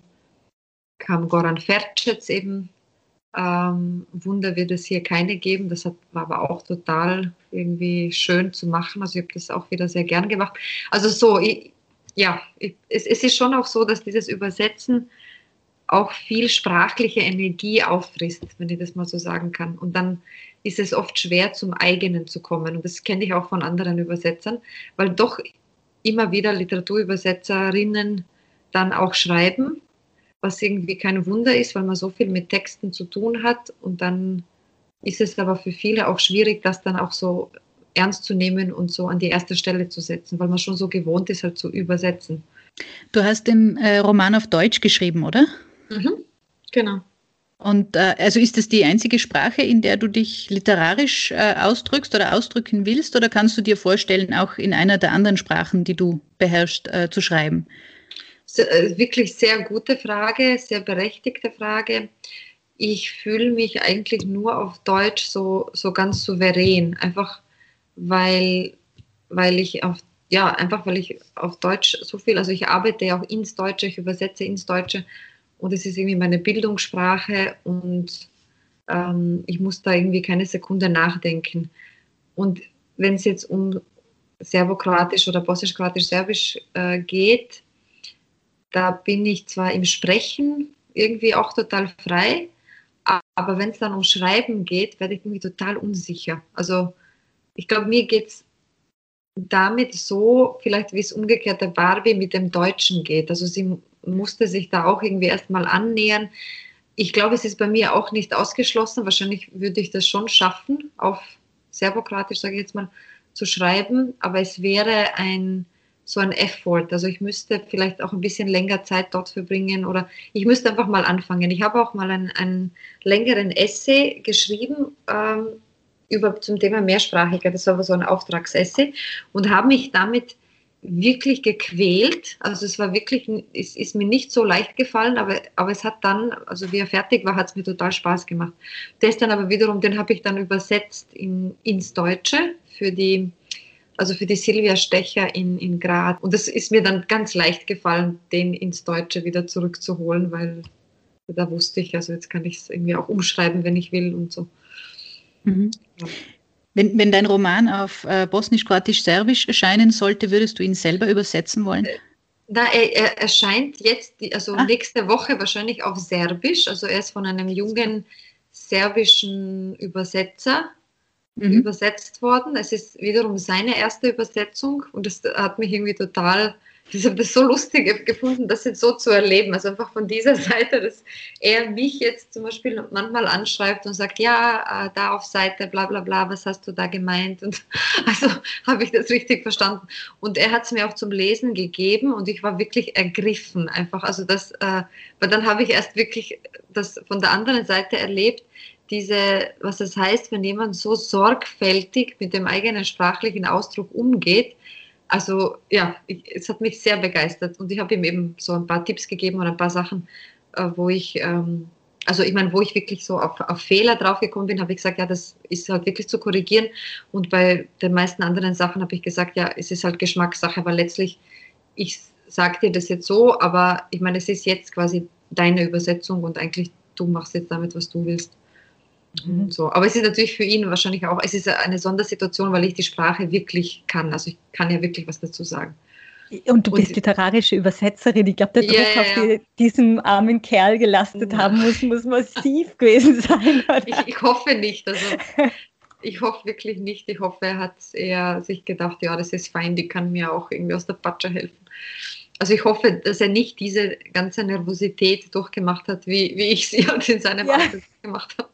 kam Goran Fercec eben ähm, Wunder wird es hier keine geben. Das hat, war aber auch total irgendwie schön zu machen. Also ich habe das auch wieder sehr gern gemacht. Also so, ich, ja, ich, es, es ist schon auch so, dass dieses Übersetzen auch viel sprachliche Energie auffrisst, wenn ich das mal so sagen kann. Und dann ist es oft schwer, zum eigenen zu kommen. Und das kenne ich auch von anderen Übersetzern, weil doch immer wieder Literaturübersetzerinnen dann auch schreiben was irgendwie kein Wunder ist, weil man so viel mit Texten zu tun hat. Und dann ist es aber für viele auch schwierig, das dann auch so ernst zu nehmen und so an die erste Stelle zu setzen, weil man schon so gewohnt ist, halt zu übersetzen. Du hast den äh, Roman auf Deutsch geschrieben, oder? Mhm, genau. Und äh, also ist das die einzige Sprache, in der du dich literarisch äh, ausdrückst oder ausdrücken willst, oder kannst du dir vorstellen, auch in einer der anderen Sprachen, die du beherrschst, äh, zu schreiben? Äh, wirklich sehr gute Frage, sehr berechtigte Frage. Ich fühle mich eigentlich nur auf Deutsch so, so ganz souverän, einfach weil, weil ich auf ja, einfach weil ich auf Deutsch so viel, also ich arbeite ja auch ins Deutsche, ich übersetze ins Deutsche und es ist irgendwie meine Bildungssprache und ähm, ich muss da irgendwie keine Sekunde nachdenken. Und wenn es jetzt um Serbokroatisch oder Bosnisch-Kroatisch-Serbisch äh, geht, da bin ich zwar im Sprechen irgendwie auch total frei, aber wenn es dann um Schreiben geht, werde ich irgendwie total unsicher. Also ich glaube, mir geht es damit so, vielleicht wie es umgekehrt der Barbie mit dem Deutschen geht. Also sie musste sich da auch irgendwie erstmal annähern. Ich glaube, es ist bei mir auch nicht ausgeschlossen. Wahrscheinlich würde ich das schon schaffen, auf Serbokratisch, sage ich jetzt mal, zu schreiben. Aber es wäre ein so ein Effort. Also ich müsste vielleicht auch ein bisschen länger Zeit dort verbringen oder ich müsste einfach mal anfangen. Ich habe auch mal einen, einen längeren Essay geschrieben ähm, über, zum Thema Mehrsprachigkeit. Das war aber so ein Auftragsessay und habe mich damit wirklich gequält. Also es war wirklich, es ist mir nicht so leicht gefallen, aber, aber es hat dann, also wie er fertig war, hat es mir total Spaß gemacht. Ist dann aber wiederum, den habe ich dann übersetzt in, ins Deutsche für die, also für die Silvia Stecher in, in Graz. Und es ist mir dann ganz leicht gefallen, den ins Deutsche wieder zurückzuholen, weil da wusste ich, also jetzt kann ich es irgendwie auch umschreiben, wenn ich will und so. Mhm. Ja. Wenn, wenn dein Roman auf äh, Bosnisch, Kroatisch, Serbisch erscheinen sollte, würdest du ihn selber übersetzen wollen? Äh, na, er, er erscheint jetzt, also ah. nächste Woche wahrscheinlich auf Serbisch. Also er ist von einem jungen serbischen Übersetzer mhm. übersetzt worden. Es ist wiederum seine erste Übersetzung und das hat mich irgendwie total ich habe das so lustig gefunden, das jetzt so zu erleben. Also einfach von dieser Seite, dass er mich jetzt zum Beispiel manchmal anschreibt und sagt, ja, äh, da auf Seite, bla bla bla, was hast du da gemeint? Und also habe ich das richtig verstanden. Und er hat es mir auch zum Lesen gegeben und ich war wirklich ergriffen einfach. Also das, äh, weil dann habe ich erst wirklich das von der anderen Seite erlebt, diese, was es heißt, wenn jemand so sorgfältig mit dem eigenen sprachlichen Ausdruck umgeht, also ja, ich, es hat mich sehr begeistert. Und ich habe ihm eben so ein paar Tipps gegeben und ein paar Sachen, äh, wo ich, ähm, also ich meine, wo ich wirklich so auf, auf Fehler draufgekommen bin, habe ich gesagt, ja, das ist halt wirklich zu korrigieren. Und bei den meisten anderen Sachen habe ich gesagt, ja, es ist halt Geschmackssache, weil letztlich, ich sage dir das jetzt so, aber ich meine, es ist jetzt quasi deine Übersetzung und eigentlich du machst jetzt damit, was du willst. Mhm. So. Aber es ist natürlich für ihn wahrscheinlich auch, es ist eine Sondersituation, weil ich die Sprache wirklich kann. Also ich kann ja wirklich was dazu sagen. Und du bist und, literarische Übersetzerin. Ich glaube, der Druck, ja, ja, ja. auf diesem armen Kerl gelastet haben muss, muss massiv gewesen sein. Ich, ich, hoffe nicht. Also, ich hoffe wirklich nicht. Ich hoffe, er hat eher sich gedacht, ja, das ist fein, die kann mir auch irgendwie aus der Patsche helfen. Also ich hoffe, dass er nicht diese ganze Nervosität durchgemacht hat, wie, wie ich sie halt in seinem Alter gemacht habe.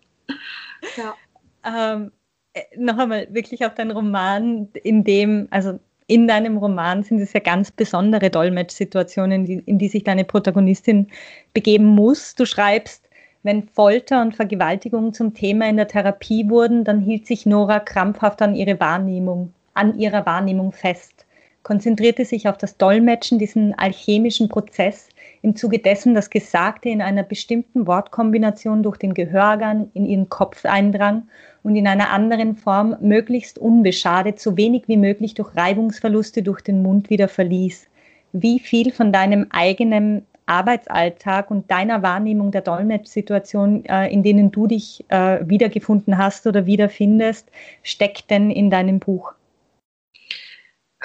Ähm, äh, noch einmal wirklich auf deinen Roman, in dem, also in deinem Roman sind es ja ganz besondere Dolmetschsituationen, die, in die sich deine Protagonistin begeben muss. Du schreibst, wenn Folter und Vergewaltigung zum Thema in der Therapie wurden, dann hielt sich Nora krampfhaft an ihre Wahrnehmung, an ihrer Wahrnehmung fest, konzentrierte sich auf das Dolmetschen, diesen alchemischen Prozess, im Zuge dessen das Gesagte in einer bestimmten Wortkombination durch den Gehörgang in ihren Kopf eindrang und in einer anderen Form möglichst unbeschadet, so wenig wie möglich durch Reibungsverluste durch den Mund wieder verließ. Wie viel von deinem eigenen Arbeitsalltag und deiner Wahrnehmung der Dolmetschsituation, äh, in denen du dich äh, wiedergefunden hast oder wiederfindest, steckt denn in deinem Buch?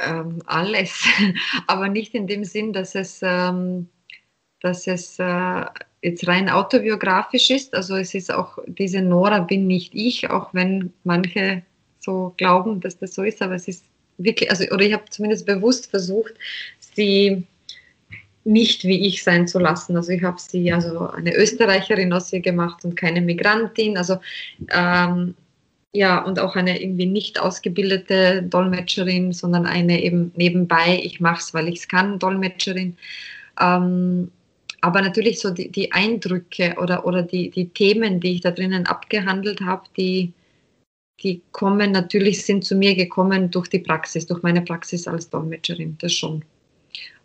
Ähm, alles, aber nicht in dem Sinn, dass es ähm, dass es äh, jetzt rein autobiografisch ist. Also es ist auch, diese Nora bin nicht ich, auch wenn manche so glauben, dass das so ist, aber es ist wirklich, also, oder ich habe zumindest bewusst versucht, sie nicht wie ich sein zu lassen. Also ich habe sie also eine Österreicherin aus ihr gemacht und keine Migrantin. Also ähm, ja, und auch eine irgendwie nicht ausgebildete Dolmetscherin, sondern eine eben nebenbei, ich mache es, weil ich es kann, Dolmetscherin. Ähm, aber natürlich so die, die Eindrücke oder, oder die, die Themen, die ich da drinnen abgehandelt habe, die, die kommen natürlich, sind zu mir gekommen durch die Praxis, durch meine Praxis als Dolmetscherin, das schon.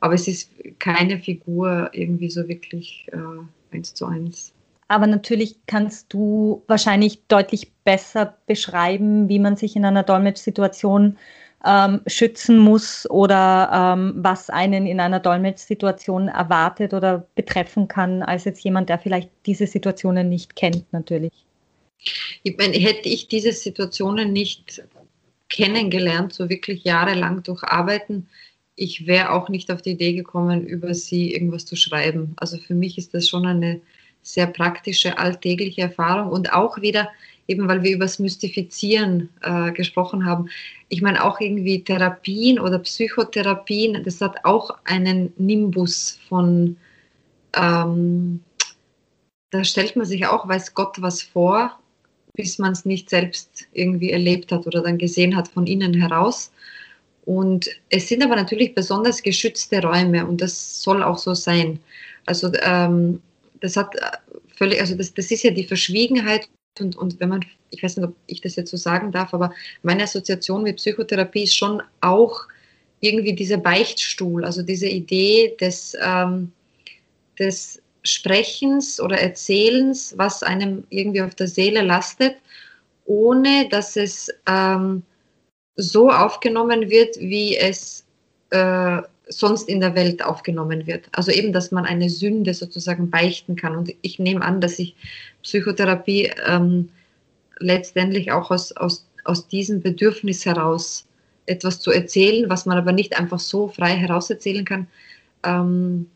Aber es ist keine Figur irgendwie so wirklich äh, eins zu eins. Aber natürlich kannst du wahrscheinlich deutlich besser beschreiben, wie man sich in einer Dolmetschsituation ähm, schützen muss oder ähm, was einen in einer Dolmetschsituation erwartet oder betreffen kann, als jetzt jemand, der vielleicht diese Situationen nicht kennt, natürlich. Ich meine, hätte ich diese Situationen nicht kennengelernt, so wirklich jahrelang durch Arbeiten, ich wäre auch nicht auf die Idee gekommen, über sie irgendwas zu schreiben. Also für mich ist das schon eine sehr praktische, alltägliche Erfahrung und auch wieder, eben weil wir über das Mystifizieren äh, gesprochen haben. Ich meine auch irgendwie Therapien oder Psychotherapien, das hat auch einen Nimbus von, ähm, da stellt man sich auch, weiß Gott, was vor, bis man es nicht selbst irgendwie erlebt hat oder dann gesehen hat von innen heraus. Und es sind aber natürlich besonders geschützte Räume und das soll auch so sein. Also ähm, das hat äh, völlig, also das, das ist ja die Verschwiegenheit und, und wenn man, ich weiß nicht, ob ich das jetzt so sagen darf, aber meine Assoziation mit Psychotherapie ist schon auch irgendwie dieser Beichtstuhl, also diese Idee des, ähm, des Sprechens oder Erzählens, was einem irgendwie auf der Seele lastet, ohne dass es ähm, so aufgenommen wird, wie es äh, sonst in der Welt aufgenommen wird. Also eben, dass man eine Sünde sozusagen beichten kann. Und ich nehme an, dass sich Psychotherapie ähm, letztendlich auch aus, aus, aus diesem Bedürfnis heraus etwas zu erzählen, was man aber nicht einfach so frei herauserzählen kann, ähm,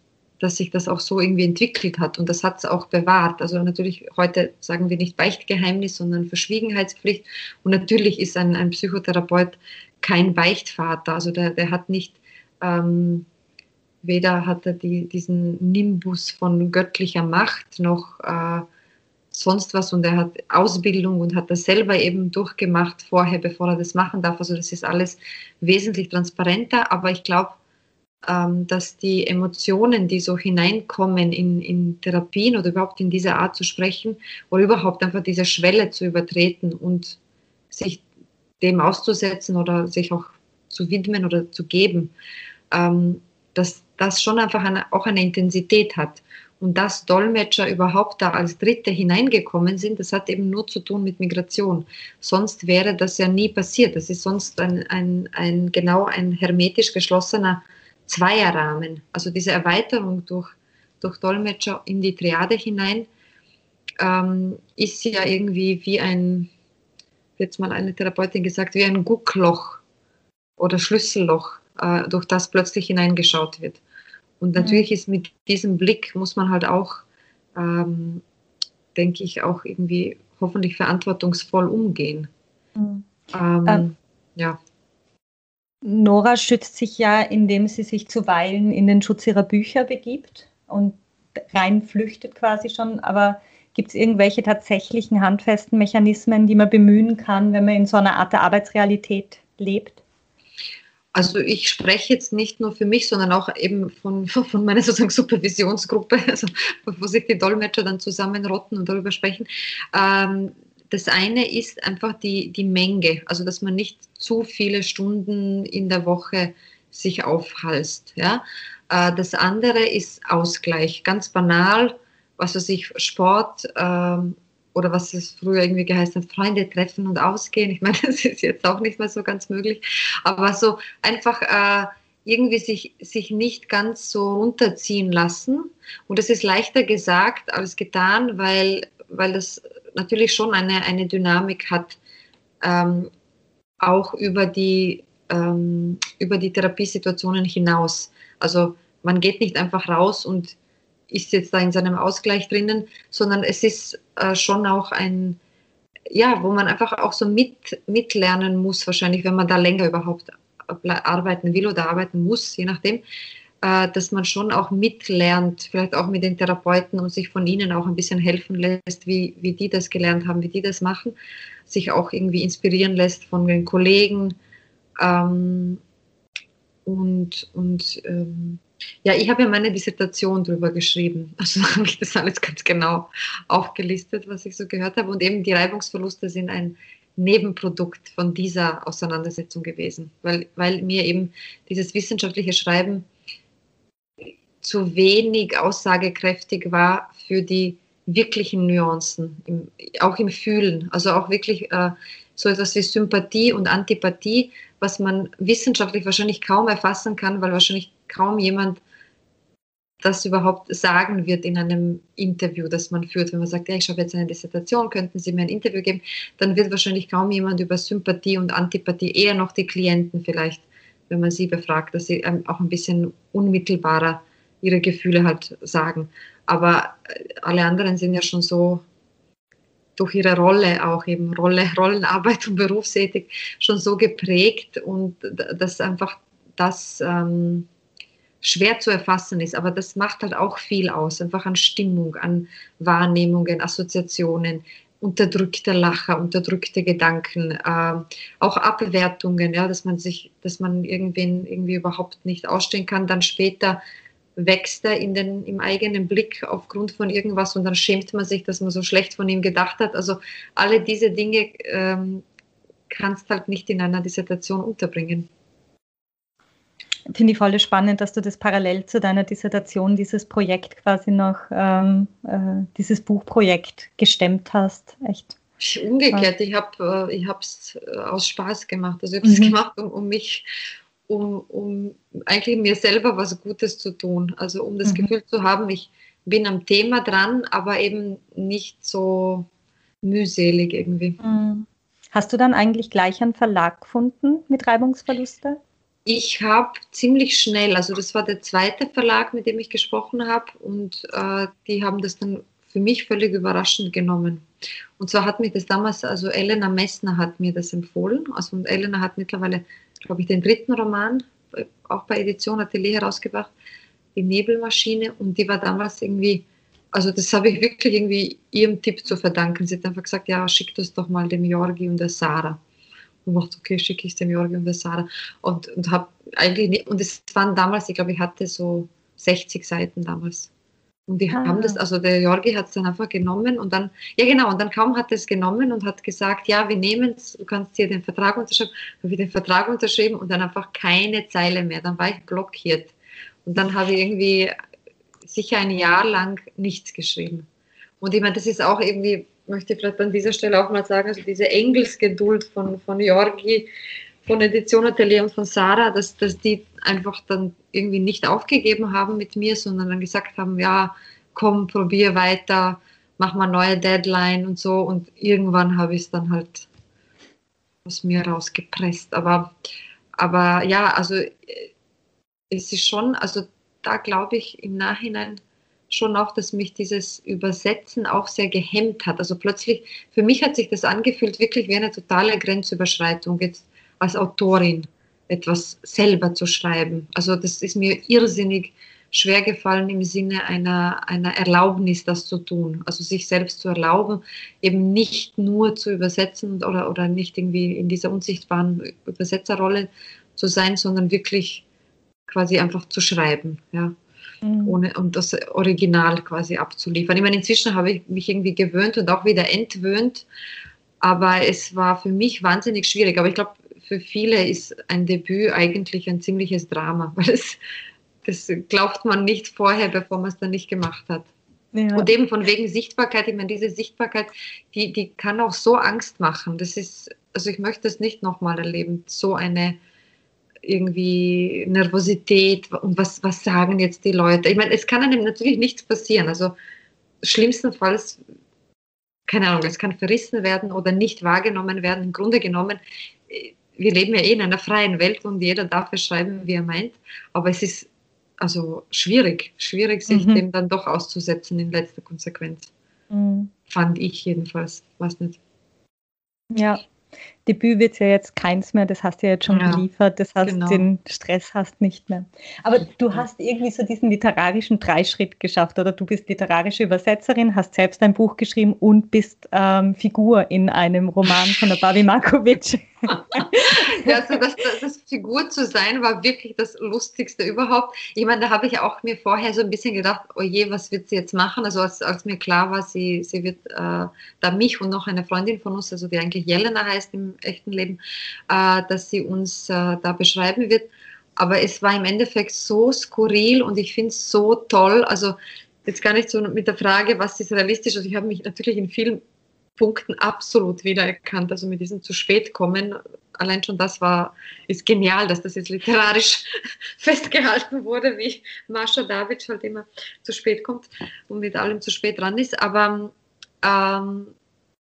dass sich das auch so irgendwie entwickelt hat. Und das hat es auch bewahrt. Also natürlich, heute sagen wir nicht Beichtgeheimnis, sondern Verschwiegenheitspflicht. Und natürlich ist ein, ein Psychotherapeut kein Beichtvater. Also der, der hat nicht, ähm, weder hat er die, diesen Nimbus von göttlicher Macht noch äh, sonst was und er hat Ausbildung und hat das selber eben durchgemacht vorher, bevor er das machen darf. Also das ist alles wesentlich transparenter, aber ich glaube, ähm, dass die Emotionen, die so hineinkommen in, in Therapien oder überhaupt in dieser Art zu sprechen oder überhaupt einfach diese Schwelle zu übertreten und sich dem auszusetzen oder sich auch zu widmen oder zu geben, ähm, dass das schon einfach eine, auch eine Intensität hat. Und dass Dolmetscher überhaupt da als Dritte hineingekommen sind, das hat eben nur zu tun mit Migration. Sonst wäre das ja nie passiert. Das ist sonst ein, ein, ein genau ein hermetisch geschlossener Zweierrahmen. Also diese Erweiterung durch, durch Dolmetscher in die Triade hinein ähm, ist ja irgendwie wie ein, jetzt mal eine Therapeutin gesagt, wie ein Guckloch oder Schlüsselloch, äh, durch das plötzlich hineingeschaut wird. Und natürlich ist mit diesem Blick muss man halt auch, ähm, denke ich, auch irgendwie hoffentlich verantwortungsvoll umgehen. Mhm. Ähm, ähm, ja. Nora schützt sich ja, indem sie sich zuweilen in den Schutz ihrer Bücher begibt und rein flüchtet quasi schon. Aber gibt es irgendwelche tatsächlichen handfesten Mechanismen, die man bemühen kann, wenn man in so einer Art der Arbeitsrealität lebt? Also ich spreche jetzt nicht nur für mich, sondern auch eben von, von meiner sozusagen Supervisionsgruppe, also wo sich die Dolmetscher dann zusammenrotten und darüber sprechen. Ähm, das eine ist einfach die, die Menge, also dass man nicht zu viele Stunden in der Woche sich aufhalst. Ja? Äh, das andere ist Ausgleich, ganz banal, was weiß ich, Sport ähm, oder was es früher irgendwie geheißen hat, Freunde treffen und ausgehen. Ich meine, das ist jetzt auch nicht mehr so ganz möglich, aber so einfach äh, irgendwie sich, sich nicht ganz so runterziehen lassen. Und das ist leichter gesagt als getan, weil, weil das natürlich schon eine, eine Dynamik hat, ähm, auch über die, ähm, über die Therapiesituationen hinaus. Also man geht nicht einfach raus und ist jetzt da in seinem Ausgleich drinnen, sondern es ist äh, schon auch ein, ja, wo man einfach auch so mit, mitlernen muss, wahrscheinlich, wenn man da länger überhaupt arbeiten will oder arbeiten muss, je nachdem, äh, dass man schon auch mitlernt, vielleicht auch mit den Therapeuten und sich von ihnen auch ein bisschen helfen lässt, wie, wie die das gelernt haben, wie die das machen, sich auch irgendwie inspirieren lässt von den Kollegen. Ähm, und und ähm, ja, ich habe ja meine Dissertation darüber geschrieben. Also habe ich das alles ganz genau aufgelistet, was ich so gehört habe. Und eben die Reibungsverluste sind ein Nebenprodukt von dieser Auseinandersetzung gewesen, weil, weil mir eben dieses wissenschaftliche Schreiben zu wenig aussagekräftig war für die wirklichen Nuancen, im, auch im Fühlen. Also auch wirklich äh, so etwas wie Sympathie und Antipathie, was man wissenschaftlich wahrscheinlich kaum erfassen kann, weil wahrscheinlich kaum jemand das überhaupt sagen wird in einem Interview, das man führt. Wenn man sagt, ja, ich schreibe jetzt eine Dissertation, könnten Sie mir ein Interview geben, dann wird wahrscheinlich kaum jemand über Sympathie und Antipathie, eher noch die Klienten vielleicht, wenn man sie befragt, dass sie ähm, auch ein bisschen unmittelbarer ihre Gefühle halt sagen. Aber äh, alle anderen sind ja schon so durch ihre Rolle auch eben Rolle, Rollenarbeit und Berufsethik schon so geprägt und dass einfach das ähm, schwer zu erfassen ist. Aber das macht halt auch viel aus, einfach an Stimmung, an Wahrnehmungen, Assoziationen, unterdrückte Lacher, unterdrückte Gedanken, äh, auch Abwertungen, ja, dass man sich, dass man irgendwen irgendwie überhaupt nicht ausstehen kann, dann später wächst er in den, im eigenen Blick aufgrund von irgendwas und dann schämt man sich, dass man so schlecht von ihm gedacht hat. Also alle diese Dinge ähm, kannst halt nicht in einer Dissertation unterbringen. Finde ich voll spannend, dass du das parallel zu deiner Dissertation, dieses Projekt quasi noch, ähm, äh, dieses Buchprojekt gestemmt hast. Echt. Umgekehrt, ich habe äh, es äh, aus Spaß gemacht. Also ich habe es mhm. gemacht, um, um mich um, um eigentlich mir selber was Gutes zu tun. Also um das mhm. Gefühl zu haben, ich bin am Thema dran, aber eben nicht so mühselig irgendwie. Mhm. Hast du dann eigentlich gleich einen Verlag gefunden mit Reibungsverluste? Ich habe ziemlich schnell, also das war der zweite Verlag, mit dem ich gesprochen habe, und äh, die haben das dann für mich völlig überraschend genommen. Und zwar hat mir das damals, also Elena Messner hat mir das empfohlen. Also und Elena hat mittlerweile glaube ich, den dritten Roman, auch bei Edition Atelier herausgebracht, die Nebelmaschine. Und die war damals irgendwie, also das habe ich wirklich irgendwie ihrem Tipp zu verdanken. Sie hat einfach gesagt, ja, schick das doch mal dem Jorgi und der Sarah. Und dachte, okay, schicke ich dem Jorgi und der Sarah. Und, und habe eigentlich, nicht, und es waren damals, ich glaube, ich hatte so 60 Seiten damals. Und die ah. haben das, also der Jorgi hat es dann einfach genommen und dann, ja genau, und dann kaum hat es genommen und hat gesagt, ja, wir nehmen es, du kannst hier den Vertrag unterschreiben, habe ich den Vertrag unterschrieben und dann einfach keine Zeile mehr, dann war ich blockiert. Und dann habe ich irgendwie sicher ein Jahr lang nichts geschrieben. Und ich meine, das ist auch irgendwie, möchte ich vielleicht an dieser Stelle auch mal sagen, also diese Engelsgeduld von, von Jorgi, von Edition Atelier und von Sarah, dass, dass die einfach dann irgendwie nicht aufgegeben haben mit mir, sondern dann gesagt haben, ja, komm, probier weiter, mach mal neue Deadline und so. Und irgendwann habe ich es dann halt aus mir rausgepresst. Aber, aber ja, also es ist schon, also da glaube ich im Nachhinein schon auch, dass mich dieses Übersetzen auch sehr gehemmt hat. Also plötzlich, für mich hat sich das angefühlt wirklich wie eine totale Grenzüberschreitung. Jetzt als Autorin etwas selber zu schreiben. Also das ist mir irrsinnig schwer gefallen im Sinne einer, einer Erlaubnis, das zu tun. Also sich selbst zu erlauben, eben nicht nur zu übersetzen oder, oder nicht irgendwie in dieser unsichtbaren Übersetzerrolle zu sein, sondern wirklich quasi einfach zu schreiben. Ja. Mhm. Ohne, und das Original quasi abzuliefern. Ich meine, inzwischen habe ich mich irgendwie gewöhnt und auch wieder entwöhnt, aber es war für mich wahnsinnig schwierig. Aber ich glaube, für viele ist ein Debüt eigentlich ein ziemliches Drama, weil es, das glaubt man nicht vorher, bevor man es dann nicht gemacht hat. Ja. Und eben von wegen Sichtbarkeit, ich meine, diese Sichtbarkeit, die, die kann auch so Angst machen. Das ist, also ich möchte es nicht nochmal erleben, so eine irgendwie Nervosität und was, was sagen jetzt die Leute. Ich meine, es kann einem natürlich nichts passieren. Also schlimmstenfalls, keine Ahnung, es kann verrissen werden oder nicht wahrgenommen werden. Im Grunde genommen wir leben ja eh in einer freien Welt und jeder darf es schreiben, wie er meint. Aber es ist also schwierig, schwierig, sich mhm. dem dann doch auszusetzen in letzter Konsequenz. Mhm. Fand ich jedenfalls, weiß nicht. Ja, Debüt wird ja jetzt keins mehr, das hast du ja jetzt schon ja, geliefert, das heißt, genau. den Stress hast nicht mehr. Aber du hast irgendwie so diesen literarischen Dreischritt geschafft, oder du bist literarische Übersetzerin, hast selbst ein Buch geschrieben und bist ähm, Figur in einem Roman von der Babi Markovic. ja, also das, das, Figur zu sein war wirklich das Lustigste überhaupt. Ich meine, da habe ich auch mir vorher so ein bisschen gedacht, oh je, was wird sie jetzt machen? Also als, als mir klar war, sie, sie wird äh, da mich und noch eine Freundin von uns, also die eigentlich Jelena heißt im echten Leben, äh, dass sie uns äh, da beschreiben wird. Aber es war im Endeffekt so skurril und ich finde es so toll. Also jetzt gar nicht so mit der Frage, was ist realistisch. Also ich habe mich natürlich in vielen Punkten absolut wiedererkannt. Also mit diesem zu spät kommen, allein schon das war, ist genial, dass das jetzt literarisch festgehalten wurde, wie Marsha David halt immer zu spät kommt und mit allem zu spät dran ist. Aber ähm,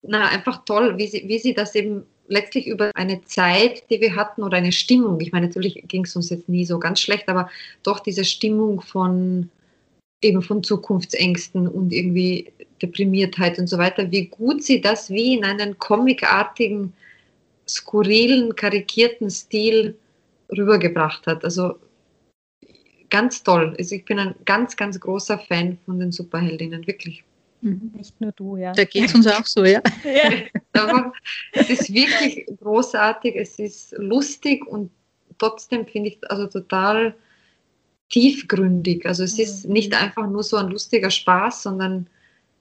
na, einfach toll, wie sie, wie sie das eben letztlich über eine Zeit, die wir hatten oder eine Stimmung, ich meine, natürlich ging es uns jetzt nie so ganz schlecht, aber doch diese Stimmung von eben von Zukunftsängsten und irgendwie Deprimiertheit und so weiter, wie gut sie das wie in einen comicartigen, skurrilen, karikierten Stil rübergebracht hat. Also ganz toll. Also ich bin ein ganz, ganz großer Fan von den Superheldinnen, wirklich. Mhm. Nicht nur du, ja. Da geht es uns auch so, ja. ja. Aber es ist wirklich großartig, es ist lustig und trotzdem finde ich also total tiefgründig. Also es ist mhm. nicht einfach nur so ein lustiger Spaß, sondern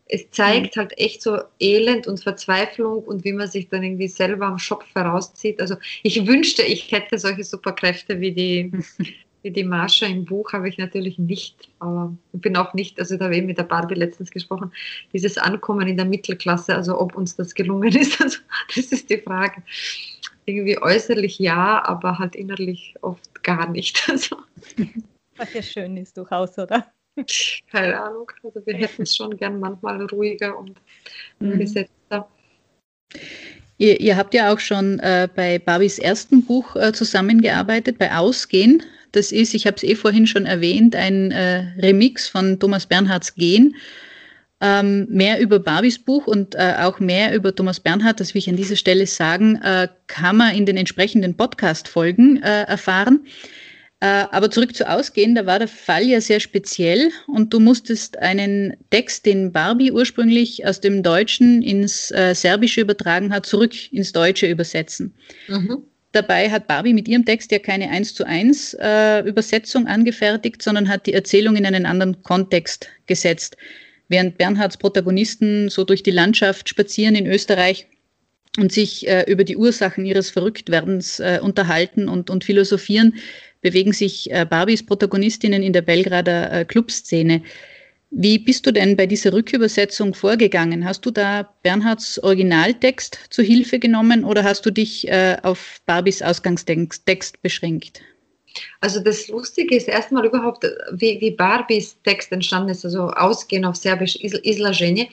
es zeigt mhm. halt echt so Elend und Verzweiflung und wie man sich dann irgendwie selber am Schopf herauszieht. Also ich wünschte, ich hätte solche Superkräfte wie die, die Marsha im Buch, habe ich natürlich nicht. Aber ich bin auch nicht, also da habe ich mit der Barbie letztens gesprochen, dieses Ankommen in der Mittelklasse, also ob uns das gelungen ist, also das ist die Frage. Irgendwie äußerlich ja, aber halt innerlich oft gar nicht. Also. Was ja schön ist durchaus, oder? Keine Ahnung. Also wir hätten es schon gern manchmal ruhiger und mhm. gesetzter. Ihr, ihr, habt ja auch schon äh, bei Barbies ersten Buch äh, zusammengearbeitet, bei Ausgehen. Das ist, ich habe es eh vorhin schon erwähnt, ein äh, Remix von Thomas Bernhards Gehen. Ähm, mehr über Barbies Buch und äh, auch mehr über Thomas Bernhard, das will ich an dieser Stelle sagen, äh, kann man in den entsprechenden Podcast-Folgen äh, erfahren. Äh, aber zurück zu Ausgehen, da war der Fall ja sehr speziell und du musstest einen Text, den Barbie ursprünglich aus dem Deutschen ins äh, Serbische übertragen hat, zurück ins Deutsche übersetzen. Mhm. Dabei hat Barbie mit ihrem Text ja keine 1 zu 1 äh, Übersetzung angefertigt, sondern hat die Erzählung in einen anderen Kontext gesetzt. Während Bernhards Protagonisten so durch die Landschaft spazieren in Österreich und sich äh, über die Ursachen ihres Verrücktwerdens äh, unterhalten und, und philosophieren, bewegen sich äh, Barbies Protagonistinnen in der Belgrader äh, Clubszene. Wie bist du denn bei dieser Rückübersetzung vorgegangen? Hast du da Bernhards Originaltext zu Hilfe genommen oder hast du dich äh, auf Barbies Ausgangstext beschränkt? Also das Lustige ist erstmal überhaupt, wie, wie Barbies Text entstanden ist, also ausgehend auf Serbisch Isla Genje,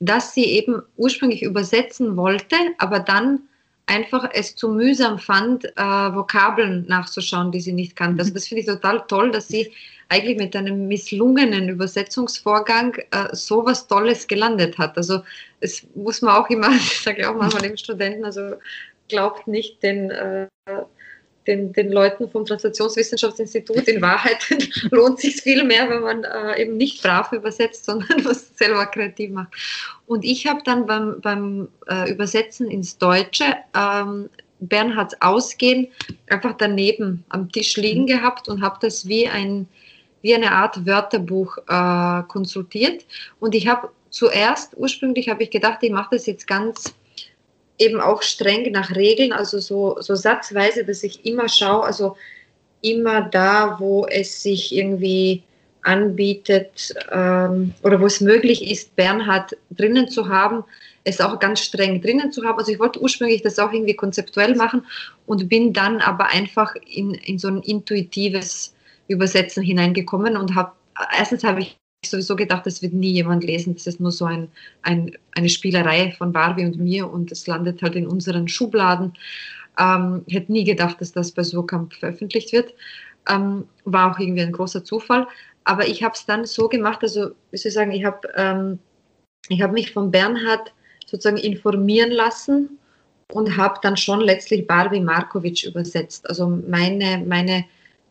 dass sie eben ursprünglich übersetzen wollte, aber dann einfach es zu mühsam fand, äh, Vokabeln nachzuschauen, die sie nicht kannte. Also mhm. das finde ich total toll, dass sie eigentlich mit einem misslungenen Übersetzungsvorgang äh, so was Tolles gelandet hat. Also es muss man auch immer, ich sage auch manchmal dem Studenten, also glaubt nicht den äh, den, den Leuten vom Translationswissenschaftsinstitut. In Wahrheit lohnt sich viel mehr, wenn man äh, eben nicht brav übersetzt, sondern was selber kreativ macht. Und ich habe dann beim, beim äh, Übersetzen ins Deutsche ähm, Bernhards Ausgehen einfach daneben am Tisch liegen mhm. gehabt und habe das wie, ein, wie eine Art Wörterbuch äh, konsultiert. Und ich habe zuerst, ursprünglich habe ich gedacht, ich mache das jetzt ganz eben auch streng nach Regeln, also so, so satzweise, dass ich immer schaue, also immer da, wo es sich irgendwie anbietet ähm, oder wo es möglich ist, Bernhard drinnen zu haben, es auch ganz streng drinnen zu haben. Also ich wollte ursprünglich das auch irgendwie konzeptuell machen und bin dann aber einfach in, in so ein intuitives Übersetzen hineingekommen und habe, erstens habe ich sowieso gedacht, das wird nie jemand lesen. Das ist nur so ein, ein, eine Spielerei von Barbie und mir und es landet halt in unseren Schubladen. Ähm, hätte nie gedacht, dass das bei Surkamp veröffentlicht wird. Ähm, war auch irgendwie ein großer Zufall. Aber ich habe es dann so gemacht, also wie soll ich sagen, ich habe ähm, hab mich von Bernhard sozusagen informieren lassen und habe dann schon letztlich Barbie Markovic übersetzt. Also meine, meine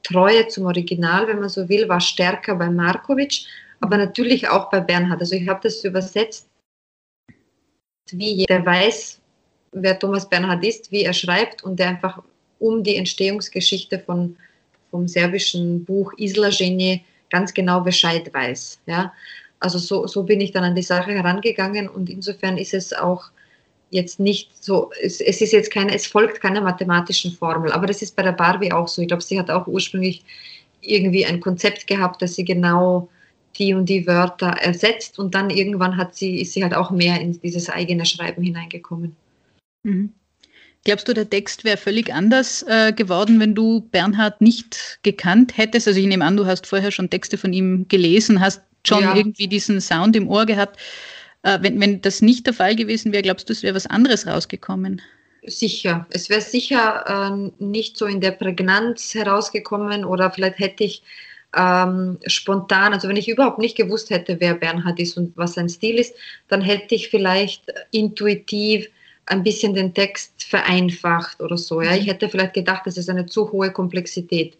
Treue zum Original, wenn man so will, war stärker bei Markovic, aber natürlich auch bei Bernhard. Also ich habe das übersetzt, wie jeder weiß, wer Thomas Bernhard ist, wie er schreibt und der einfach um die Entstehungsgeschichte von, vom serbischen Buch Isla Genje ganz genau Bescheid weiß. Ja? Also so, so bin ich dann an die Sache herangegangen und insofern ist es auch jetzt nicht so, es, es ist jetzt keine, es folgt keiner mathematischen Formel, aber das ist bei der Barbie auch so. Ich glaube, sie hat auch ursprünglich irgendwie ein Konzept gehabt, dass sie genau die und die Wörter ersetzt und dann irgendwann hat sie, ist sie halt auch mehr in dieses eigene Schreiben hineingekommen. Mhm. Glaubst du, der Text wäre völlig anders äh, geworden, wenn du Bernhard nicht gekannt hättest? Also ich nehme an, du hast vorher schon Texte von ihm gelesen, hast schon ja. irgendwie diesen Sound im Ohr gehabt. Äh, wenn, wenn das nicht der Fall gewesen wäre, glaubst du, es wäre was anderes rausgekommen? Sicher. Es wäre sicher äh, nicht so in der Prägnanz herausgekommen oder vielleicht hätte ich ähm, spontan, also wenn ich überhaupt nicht gewusst hätte, wer Bernhard ist und was sein Stil ist, dann hätte ich vielleicht intuitiv ein bisschen den Text vereinfacht oder so. Ja. Ich hätte vielleicht gedacht, das ist eine zu hohe Komplexität.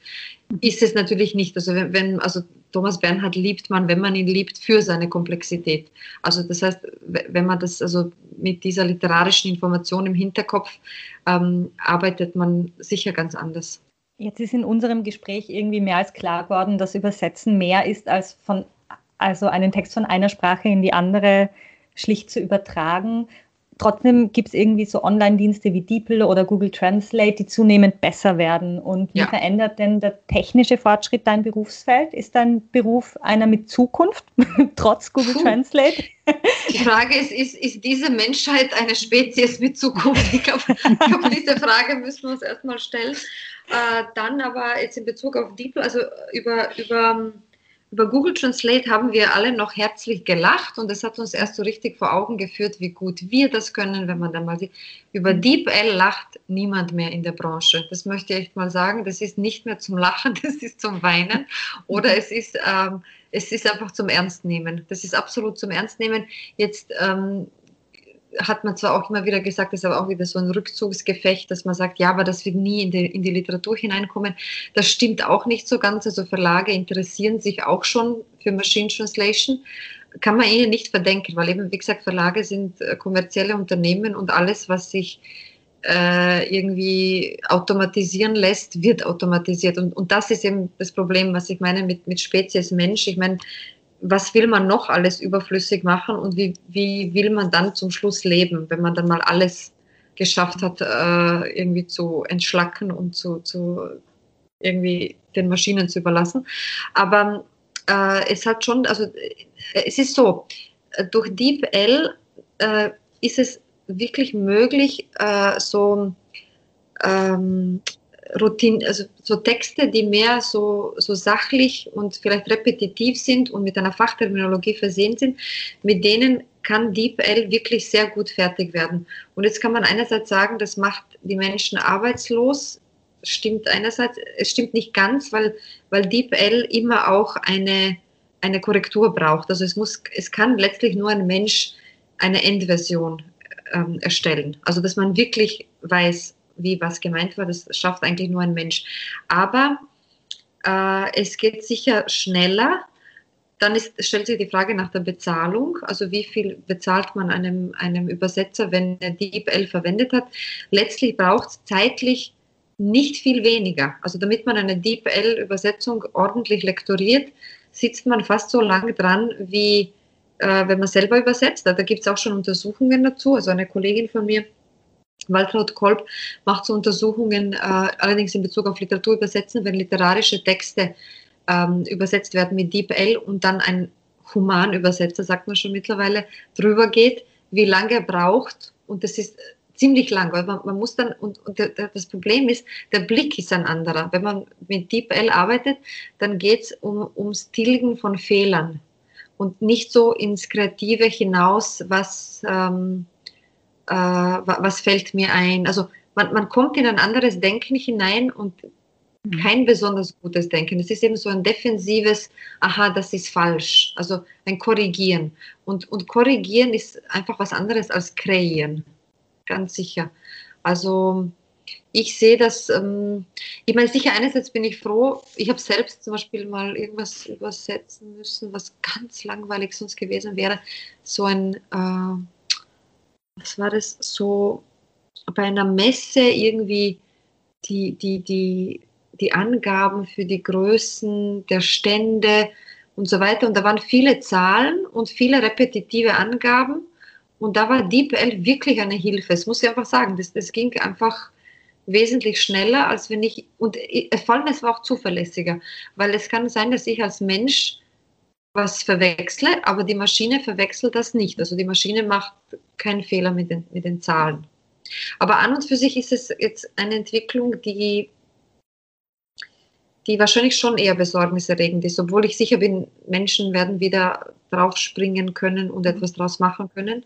Ist es natürlich nicht. Also wenn, wenn also Thomas Bernhard liebt man, wenn man ihn liebt, für seine Komplexität. Also das heißt, wenn man das also mit dieser literarischen Information im Hinterkopf ähm, arbeitet man sicher ganz anders. Jetzt ist in unserem Gespräch irgendwie mehr als klar geworden, dass Übersetzen mehr ist als von also einen Text von einer Sprache in die andere schlicht zu übertragen. Trotzdem gibt es irgendwie so Online-Dienste wie DeepL oder Google Translate, die zunehmend besser werden. Und wie ja. verändert denn der technische Fortschritt dein Berufsfeld? Ist dein Beruf einer mit Zukunft, trotz Google Puh. Translate? Die Frage ist, ist, ist diese Menschheit eine Spezies mit Zukunft? Ich glaube, glaub, diese Frage müssen wir uns erstmal stellen. Äh, dann aber jetzt in Bezug auf DeepL, also über, über über Google Translate haben wir alle noch herzlich gelacht und das hat uns erst so richtig vor Augen geführt, wie gut wir das können, wenn man dann mal sieht. Über DeepL lacht niemand mehr in der Branche. Das möchte ich echt mal sagen. Das ist nicht mehr zum Lachen, das ist zum Weinen oder es ist, ähm, es ist einfach zum Ernstnehmen. Das ist absolut zum Ernstnehmen. Jetzt ähm, hat man zwar auch immer wieder gesagt, ist aber auch wieder so ein Rückzugsgefecht, dass man sagt, ja, aber das wird nie in die, in die Literatur hineinkommen. Das stimmt auch nicht so ganz. Also Verlage interessieren sich auch schon für Machine Translation. Kann man ihnen nicht verdenken, weil eben, wie gesagt, Verlage sind äh, kommerzielle Unternehmen und alles, was sich äh, irgendwie automatisieren lässt, wird automatisiert. Und, und das ist eben das Problem, was ich meine mit, mit Spezies Mensch. Ich meine, was will man noch alles überflüssig machen und wie, wie will man dann zum Schluss leben, wenn man dann mal alles geschafft hat, äh, irgendwie zu entschlacken und zu, zu irgendwie den Maschinen zu überlassen. Aber äh, es hat schon, also äh, es ist so, durch DeepL äh, ist es wirklich möglich, äh, so ähm, Routine, also so Texte, die mehr so, so sachlich und vielleicht repetitiv sind und mit einer Fachterminologie versehen sind, mit denen kann DeepL wirklich sehr gut fertig werden. Und jetzt kann man einerseits sagen, das macht die Menschen arbeitslos. Stimmt einerseits, es stimmt nicht ganz, weil, weil DeepL immer auch eine, eine Korrektur braucht. Also es muss, es kann letztlich nur ein Mensch eine Endversion ähm, erstellen. Also dass man wirklich weiß, wie was gemeint war, das schafft eigentlich nur ein Mensch. Aber äh, es geht sicher schneller. Dann ist, stellt sich die Frage nach der Bezahlung. Also wie viel bezahlt man einem, einem Übersetzer, wenn er DeepL verwendet hat? Letztlich braucht es zeitlich nicht viel weniger. Also damit man eine DeepL-Übersetzung ordentlich lektoriert, sitzt man fast so lange dran, wie äh, wenn man selber übersetzt. Da gibt es auch schon Untersuchungen dazu. Also eine Kollegin von mir Waltraud Kolb macht so Untersuchungen, äh, allerdings in Bezug auf Literatur übersetzen, wenn literarische Texte ähm, übersetzt werden mit DeepL und dann ein Humanübersetzer, sagt man schon mittlerweile, drüber geht, wie lange er braucht. Und das ist ziemlich lang, weil man, man muss dann, und, und der, das Problem ist, der Blick ist ein anderer. Wenn man mit DeepL arbeitet, dann geht es um, ums Tilgen von Fehlern und nicht so ins Kreative hinaus, was. Ähm, äh, was fällt mir ein. Also man, man kommt in ein anderes Denken hinein und mhm. kein besonders gutes Denken. Es ist eben so ein defensives, aha, das ist falsch. Also ein Korrigieren. Und, und Korrigieren ist einfach was anderes als Kreieren. Ganz sicher. Also ich sehe das, ähm, ich meine, sicher einerseits bin ich froh, ich habe selbst zum Beispiel mal irgendwas übersetzen müssen, was ganz langweilig sonst gewesen wäre. So ein, äh, was war das, so bei einer Messe irgendwie die, die, die, die Angaben für die Größen der Stände und so weiter. Und da waren viele Zahlen und viele repetitive Angaben. Und da war DeepL wirklich eine Hilfe. Das muss ich einfach sagen. Das, das ging einfach wesentlich schneller, als wenn ich, und vor allem es war auch zuverlässiger, weil es kann sein, dass ich als Mensch was verwechsle, aber die Maschine verwechselt das nicht. Also die Maschine macht keinen Fehler mit den, mit den Zahlen. Aber an und für sich ist es jetzt eine Entwicklung, die, die wahrscheinlich schon eher besorgniserregend ist, obwohl ich sicher bin, Menschen werden wieder draufspringen können und etwas draus machen können.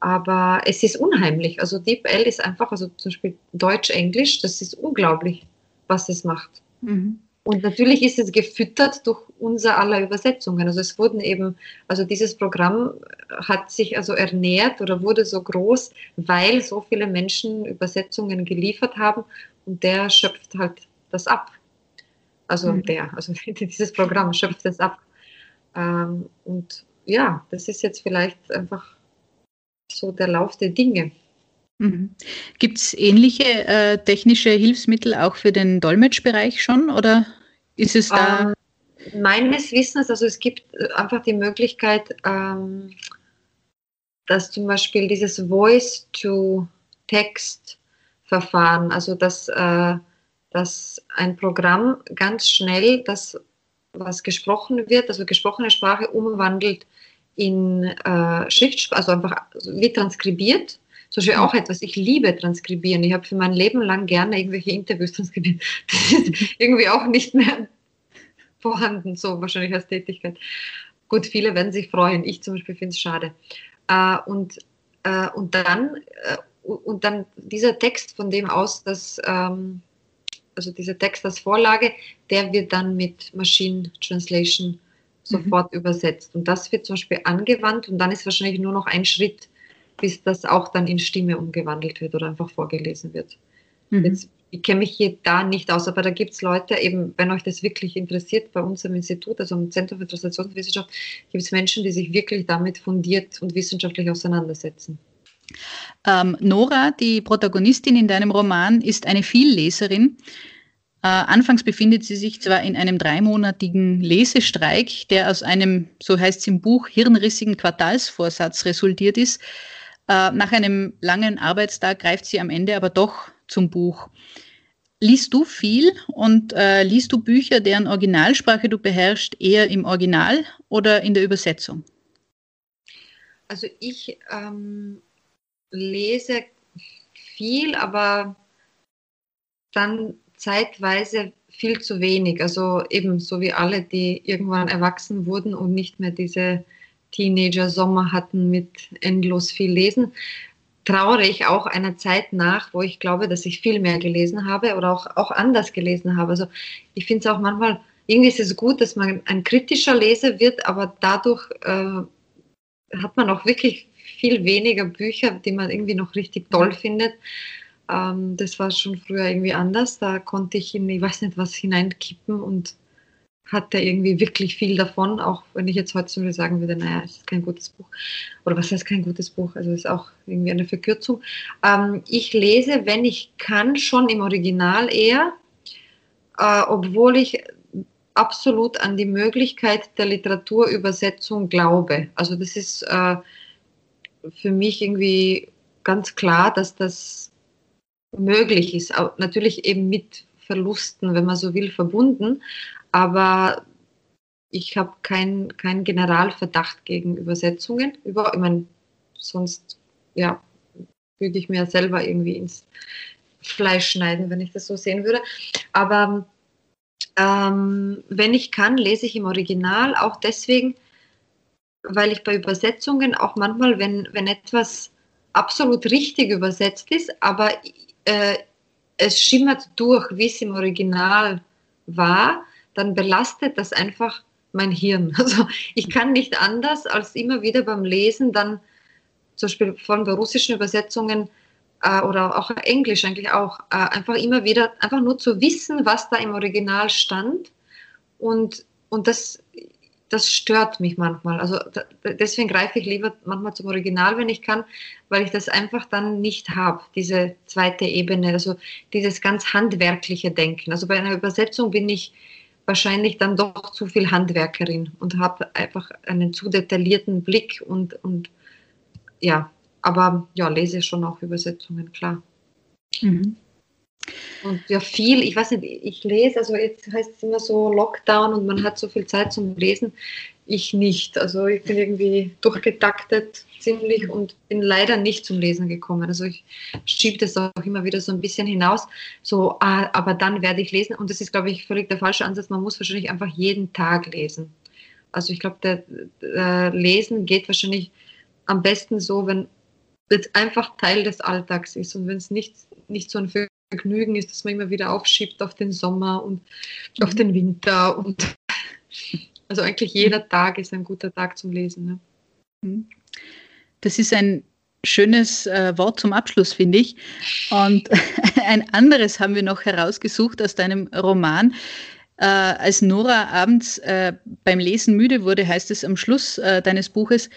Aber es ist unheimlich. Also DeepL ist einfach, also zum Beispiel Deutsch-Englisch, das ist unglaublich, was es macht. Mhm. Und natürlich ist es gefüttert durch unser aller Übersetzungen. Also es wurden eben, also dieses Programm hat sich also ernährt oder wurde so groß, weil so viele Menschen Übersetzungen geliefert haben und der schöpft halt das ab. Also mhm. der, also dieses Programm schöpft das ab. Ähm, und ja, das ist jetzt vielleicht einfach so der Lauf der Dinge. Mhm. Gibt es ähnliche äh, technische Hilfsmittel auch für den Dolmetschbereich schon oder ist es da? Ähm, meines Wissens, also es gibt äh, einfach die Möglichkeit, ähm, dass zum Beispiel dieses Voice-to-Text-Verfahren, also dass, äh, dass ein Programm ganz schnell das, was gesprochen wird, also gesprochene Sprache umwandelt in äh, Schriftsprache, also einfach wie transkribiert zum Beispiel auch etwas, ich liebe transkribieren. Ich habe für mein Leben lang gerne irgendwelche Interviews transkribiert. Das ist irgendwie auch nicht mehr vorhanden, so wahrscheinlich als Tätigkeit. Gut, viele werden sich freuen. Ich zum Beispiel finde es schade. Äh, und, äh, und, dann, äh, und dann dieser Text, von dem aus, dass, ähm, also dieser Text als Vorlage, der wird dann mit Machine Translation mhm. sofort mhm. übersetzt. Und das wird zum Beispiel angewandt und dann ist wahrscheinlich nur noch ein Schritt bis das auch dann in Stimme umgewandelt wird oder einfach vorgelesen wird. Mhm. Jetzt, ich kenne mich hier da nicht aus, aber da gibt es Leute, eben, wenn euch das wirklich interessiert, bei uns im Institut, also im Zentrum für Translationswissenschaft, gibt es Menschen, die sich wirklich damit fundiert und wissenschaftlich auseinandersetzen. Ähm, Nora, die Protagonistin in deinem Roman, ist eine Vielleserin. Äh, anfangs befindet sie sich zwar in einem dreimonatigen Lesestreik, der aus einem, so heißt es im Buch, hirnrissigen Quartalsvorsatz resultiert ist. Äh, nach einem langen Arbeitstag greift sie am Ende aber doch zum Buch. Liest du viel und äh, liest du Bücher, deren Originalsprache du beherrschst, eher im Original oder in der Übersetzung? Also ich ähm, lese viel, aber dann zeitweise viel zu wenig. Also eben so wie alle, die irgendwann erwachsen wurden und nicht mehr diese Teenager-Sommer hatten mit endlos viel Lesen, trauere ich auch einer Zeit nach, wo ich glaube, dass ich viel mehr gelesen habe oder auch, auch anders gelesen habe. Also ich finde es auch manchmal, irgendwie ist es gut, dass man ein kritischer Leser wird, aber dadurch äh, hat man auch wirklich viel weniger Bücher, die man irgendwie noch richtig toll findet. Ähm, das war schon früher irgendwie anders. Da konnte ich in, ich weiß nicht, was hineinkippen und hatte irgendwie wirklich viel davon, auch wenn ich jetzt heute sagen würde, naja, es ist kein gutes Buch. Oder was heißt kein gutes Buch? Also es ist auch irgendwie eine Verkürzung. Ähm, ich lese, wenn ich kann, schon im Original eher, äh, obwohl ich absolut an die Möglichkeit der Literaturübersetzung glaube. Also das ist äh, für mich irgendwie ganz klar, dass das möglich ist. Auch natürlich eben mit Verlusten, wenn man so will, verbunden aber ich habe keinen kein Generalverdacht gegen Übersetzungen. Über, ich meine, sonst ja, würde ich mir selber irgendwie ins Fleisch schneiden, wenn ich das so sehen würde. Aber ähm, wenn ich kann, lese ich im Original, auch deswegen, weil ich bei Übersetzungen auch manchmal, wenn, wenn etwas absolut richtig übersetzt ist, aber äh, es schimmert durch, wie es im Original war, dann belastet das einfach mein Hirn. Also ich kann nicht anders, als immer wieder beim Lesen dann zum Beispiel von russischen Übersetzungen äh, oder auch Englisch eigentlich auch, äh, einfach immer wieder, einfach nur zu wissen, was da im Original stand. Und, und das, das stört mich manchmal. Also da, deswegen greife ich lieber manchmal zum Original, wenn ich kann, weil ich das einfach dann nicht habe, diese zweite Ebene, also dieses ganz handwerkliche Denken. Also bei einer Übersetzung bin ich wahrscheinlich dann doch zu viel Handwerkerin und habe einfach einen zu detaillierten Blick und, und ja, aber ja, lese schon auch Übersetzungen, klar. Mhm. Und ja, viel, ich weiß nicht, ich lese, also jetzt heißt es immer so Lockdown und man hat so viel Zeit zum Lesen. Ich nicht. Also ich bin irgendwie durchgetaktet ziemlich und bin leider nicht zum Lesen gekommen. Also ich schiebe das auch immer wieder so ein bisschen hinaus. So, ah, aber dann werde ich lesen. Und das ist, glaube ich, völlig der falsche Ansatz. Man muss wahrscheinlich einfach jeden Tag lesen. Also ich glaube, der, der Lesen geht wahrscheinlich am besten so, wenn es einfach Teil des Alltags ist und wenn es nicht, nicht so ein Vergnügen ist, dass man immer wieder aufschiebt auf den Sommer und mhm. auf den Winter. Und also eigentlich jeder Tag ist ein guter Tag zum Lesen. Ne? Mhm. Das ist ein schönes äh, Wort zum Abschluss, finde ich. Und ein anderes haben wir noch herausgesucht aus deinem Roman. Äh, als Nora abends äh, beim Lesen müde wurde, heißt es am Schluss äh, deines Buches,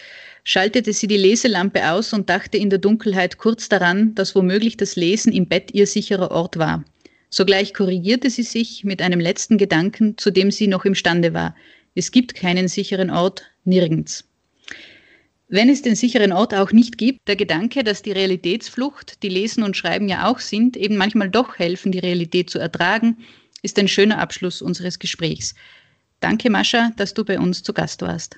schaltete sie die Leselampe aus und dachte in der Dunkelheit kurz daran, dass womöglich das Lesen im Bett ihr sicherer Ort war. Sogleich korrigierte sie sich mit einem letzten Gedanken, zu dem sie noch imstande war. Es gibt keinen sicheren Ort, nirgends. Wenn es den sicheren Ort auch nicht gibt, der Gedanke, dass die Realitätsflucht, die Lesen und Schreiben ja auch sind, eben manchmal doch helfen, die Realität zu ertragen, ist ein schöner Abschluss unseres Gesprächs. Danke, Mascha, dass du bei uns zu Gast warst.